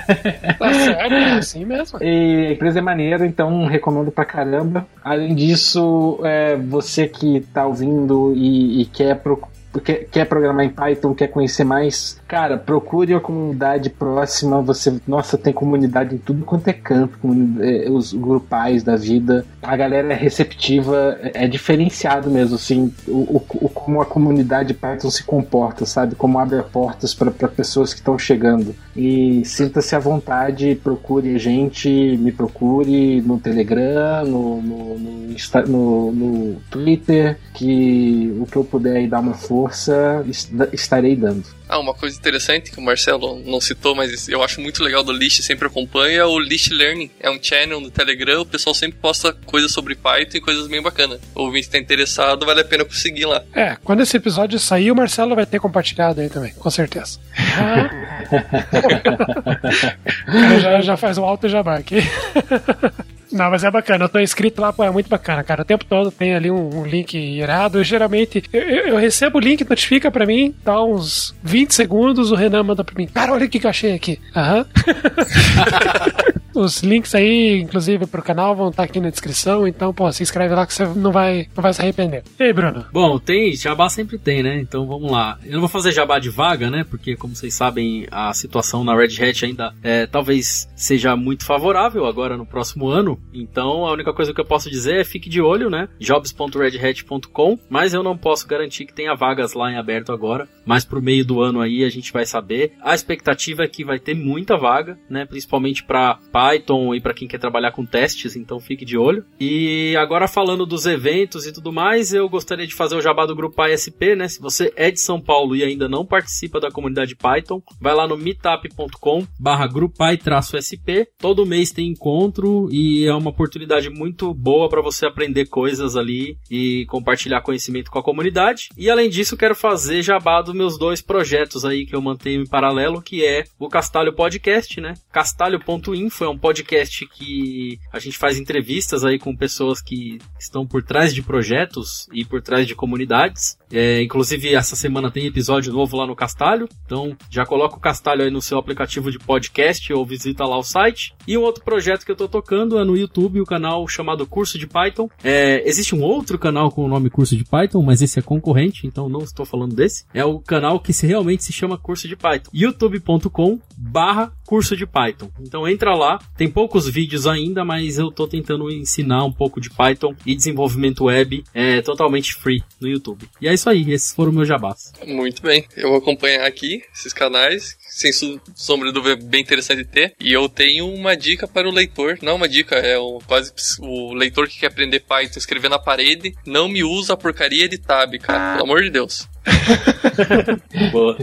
Tá certo, é assim mesmo. E a empresa é maneira, então recomendo pra caramba. Além disso, é, você que tá ouvindo e, e quer procurar quer, quer programar em Python, quer conhecer mais, cara, procure a comunidade próxima. Você, nossa, tem comunidade em tudo quanto é canto, é, os grupais da vida. A galera é receptiva, é, é diferenciado mesmo, assim, o, o, como a comunidade Python se comporta, sabe? Como abre portas para pessoas que estão chegando. E sinta-se à vontade, procure a gente, me procure no Telegram, no, no, no, no, no Twitter, que o que eu puder aí dar uma força força estarei dando. Ah, uma coisa interessante que o Marcelo não citou, mas eu acho muito legal do List, sempre acompanha, é o List Learning. É um channel no Telegram, o pessoal sempre posta coisas sobre Python e coisas bem bacanas. O ouvinte está interessado, vale a pena conseguir lá. É, quando esse episódio sair, o Marcelo vai ter compartilhado aí também, com certeza. já, já faz um alto jabá aqui. Não, mas é bacana. Eu tô inscrito lá, pô, é muito bacana, cara. O tempo todo tem ali um, um link irado. Eu, geralmente, eu, eu, recebo o link, notifica pra mim, dá uns 20 segundos, o Renan manda pra mim. Cara, olha o que eu achei aqui. Aham. Os links aí, inclusive, pro canal vão estar tá aqui na descrição, então, pô, se inscreve lá que você não vai, não vai se arrepender. E aí, Bruno? Bom, tem, jabá sempre tem, né? Então vamos lá. Eu não vou fazer jabá de vaga, né? Porque, como vocês sabem, a situação na Red Hat ainda é, talvez seja muito favorável agora no próximo ano. Então, a única coisa que eu posso dizer é fique de olho, né? jobs.redhat.com, mas eu não posso garantir que tenha vagas lá em aberto agora. Mas pro meio do ano aí a gente vai saber. A expectativa é que vai ter muita vaga, né? Principalmente para Python e para quem quer trabalhar com testes, então fique de olho. E agora falando dos eventos e tudo mais, eu gostaria de fazer o jabá do grupo ASP, né? Se você é de São Paulo e ainda não participa da comunidade Python, vai lá no meetup.com barra grupai-sp. Todo mês tem encontro e é uma oportunidade muito boa para você aprender coisas ali e compartilhar conhecimento com a comunidade. E além disso, quero fazer jabá dos meus dois projetos aí que eu mantenho em paralelo, que é o Castalho Podcast, né? Castalho.info é um podcast que a gente faz entrevistas aí com pessoas que estão por trás de projetos e por trás de comunidades. É, inclusive, essa semana tem episódio novo lá no Castalho. Então, já coloca o Castalho aí no seu aplicativo de podcast ou visita lá o site. E um outro projeto que eu tô tocando é no YouTube, o canal chamado Curso de Python. É, existe um outro canal com o nome Curso de Python, mas esse é concorrente, então não estou falando desse. É o canal que se realmente se chama Curso de Python. youtube.com barra curso de Python. Então entra lá, tem poucos vídeos ainda, mas eu tô tentando ensinar um pouco de Python e desenvolvimento web é totalmente free no YouTube. E é isso aí, esses foram meus jabás. Muito bem, eu vou acompanhar aqui esses canais, sem sombra de dúvida bem interessante de ter. E eu tenho uma dica para o leitor, não uma dica, é o, quase o leitor que quer aprender Python, escrever na parede, não me usa a porcaria de tab, cara, pelo amor de Deus. Boa.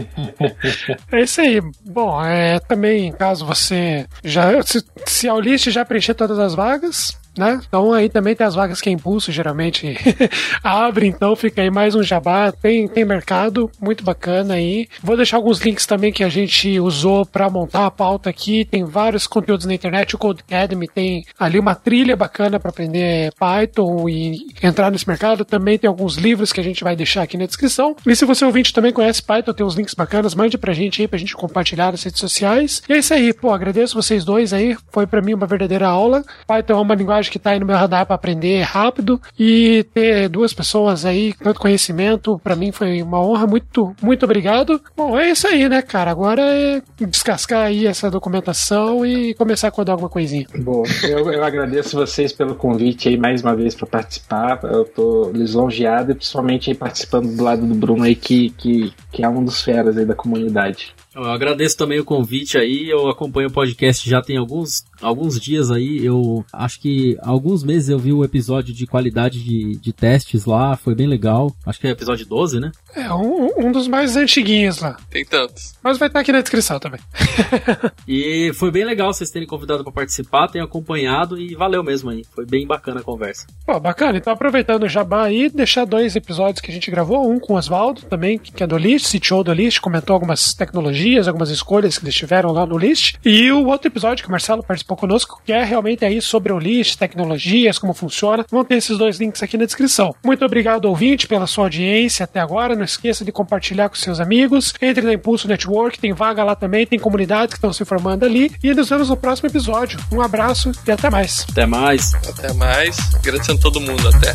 É isso aí. Bom, é, também, caso você já. Se, se a Ulist já preencher todas as vagas, né? Então aí também tem as vagas que a Impulso geralmente abre, então fica aí mais um jabá, tem, tem mercado, muito bacana aí. Vou deixar alguns links também que a gente usou para montar a pauta aqui, tem vários conteúdos na internet, o Code Academy tem ali uma trilha bacana para aprender Python e entrar nesse mercado, também tem alguns livros que a gente vai deixar aqui na descrição. E se você ouvinte também conhece Python, tem uns links bacanas, mande pra gente aí pra gente compartilhar nas redes sociais. E é isso aí, pô, agradeço vocês dois aí, foi para mim uma verdadeira aula. Python é uma linguagem que está aí no meu radar para aprender rápido e ter duas pessoas aí, tanto conhecimento, para mim foi uma honra. Muito, muito obrigado. Bom, é isso aí, né, cara? Agora é descascar aí essa documentação e começar a codar alguma coisinha. Bom, eu, eu agradeço vocês pelo convite aí mais uma vez para participar. Eu tô lisonjeado e principalmente aí participando do lado do Bruno aí, que, que, que é um dos feras aí da comunidade. Eu agradeço também o convite aí. Eu acompanho o podcast já tem alguns, alguns dias aí. Eu acho que alguns meses eu vi o episódio de qualidade de, de testes lá. Foi bem legal. Acho que é episódio 12, né? É, um, um dos mais antiguinhos lá. Tem tantos. Mas vai estar aqui na descrição também. e foi bem legal vocês terem convidado para participar, tenho acompanhado e valeu mesmo aí. Foi bem bacana a conversa. Pô, bacana. Então aproveitando o jabá aí, deixar dois episódios que a gente gravou. Um com o Oswaldo também, que é do List, CTO do List, comentou algumas tecnologias algumas escolhas que eles tiveram lá no list. E o outro episódio que o Marcelo participou conosco, que é realmente aí sobre o list, tecnologias, como funciona. Vão ter esses dois links aqui na descrição. Muito obrigado, ouvinte, pela sua audiência até agora. Não esqueça de compartilhar com seus amigos. Entre na Impulso Network, tem vaga lá também, tem comunidades que estão se formando ali. E nos vemos no próximo episódio. Um abraço e até mais. Até mais. Até mais. Agradecendo todo mundo. Até.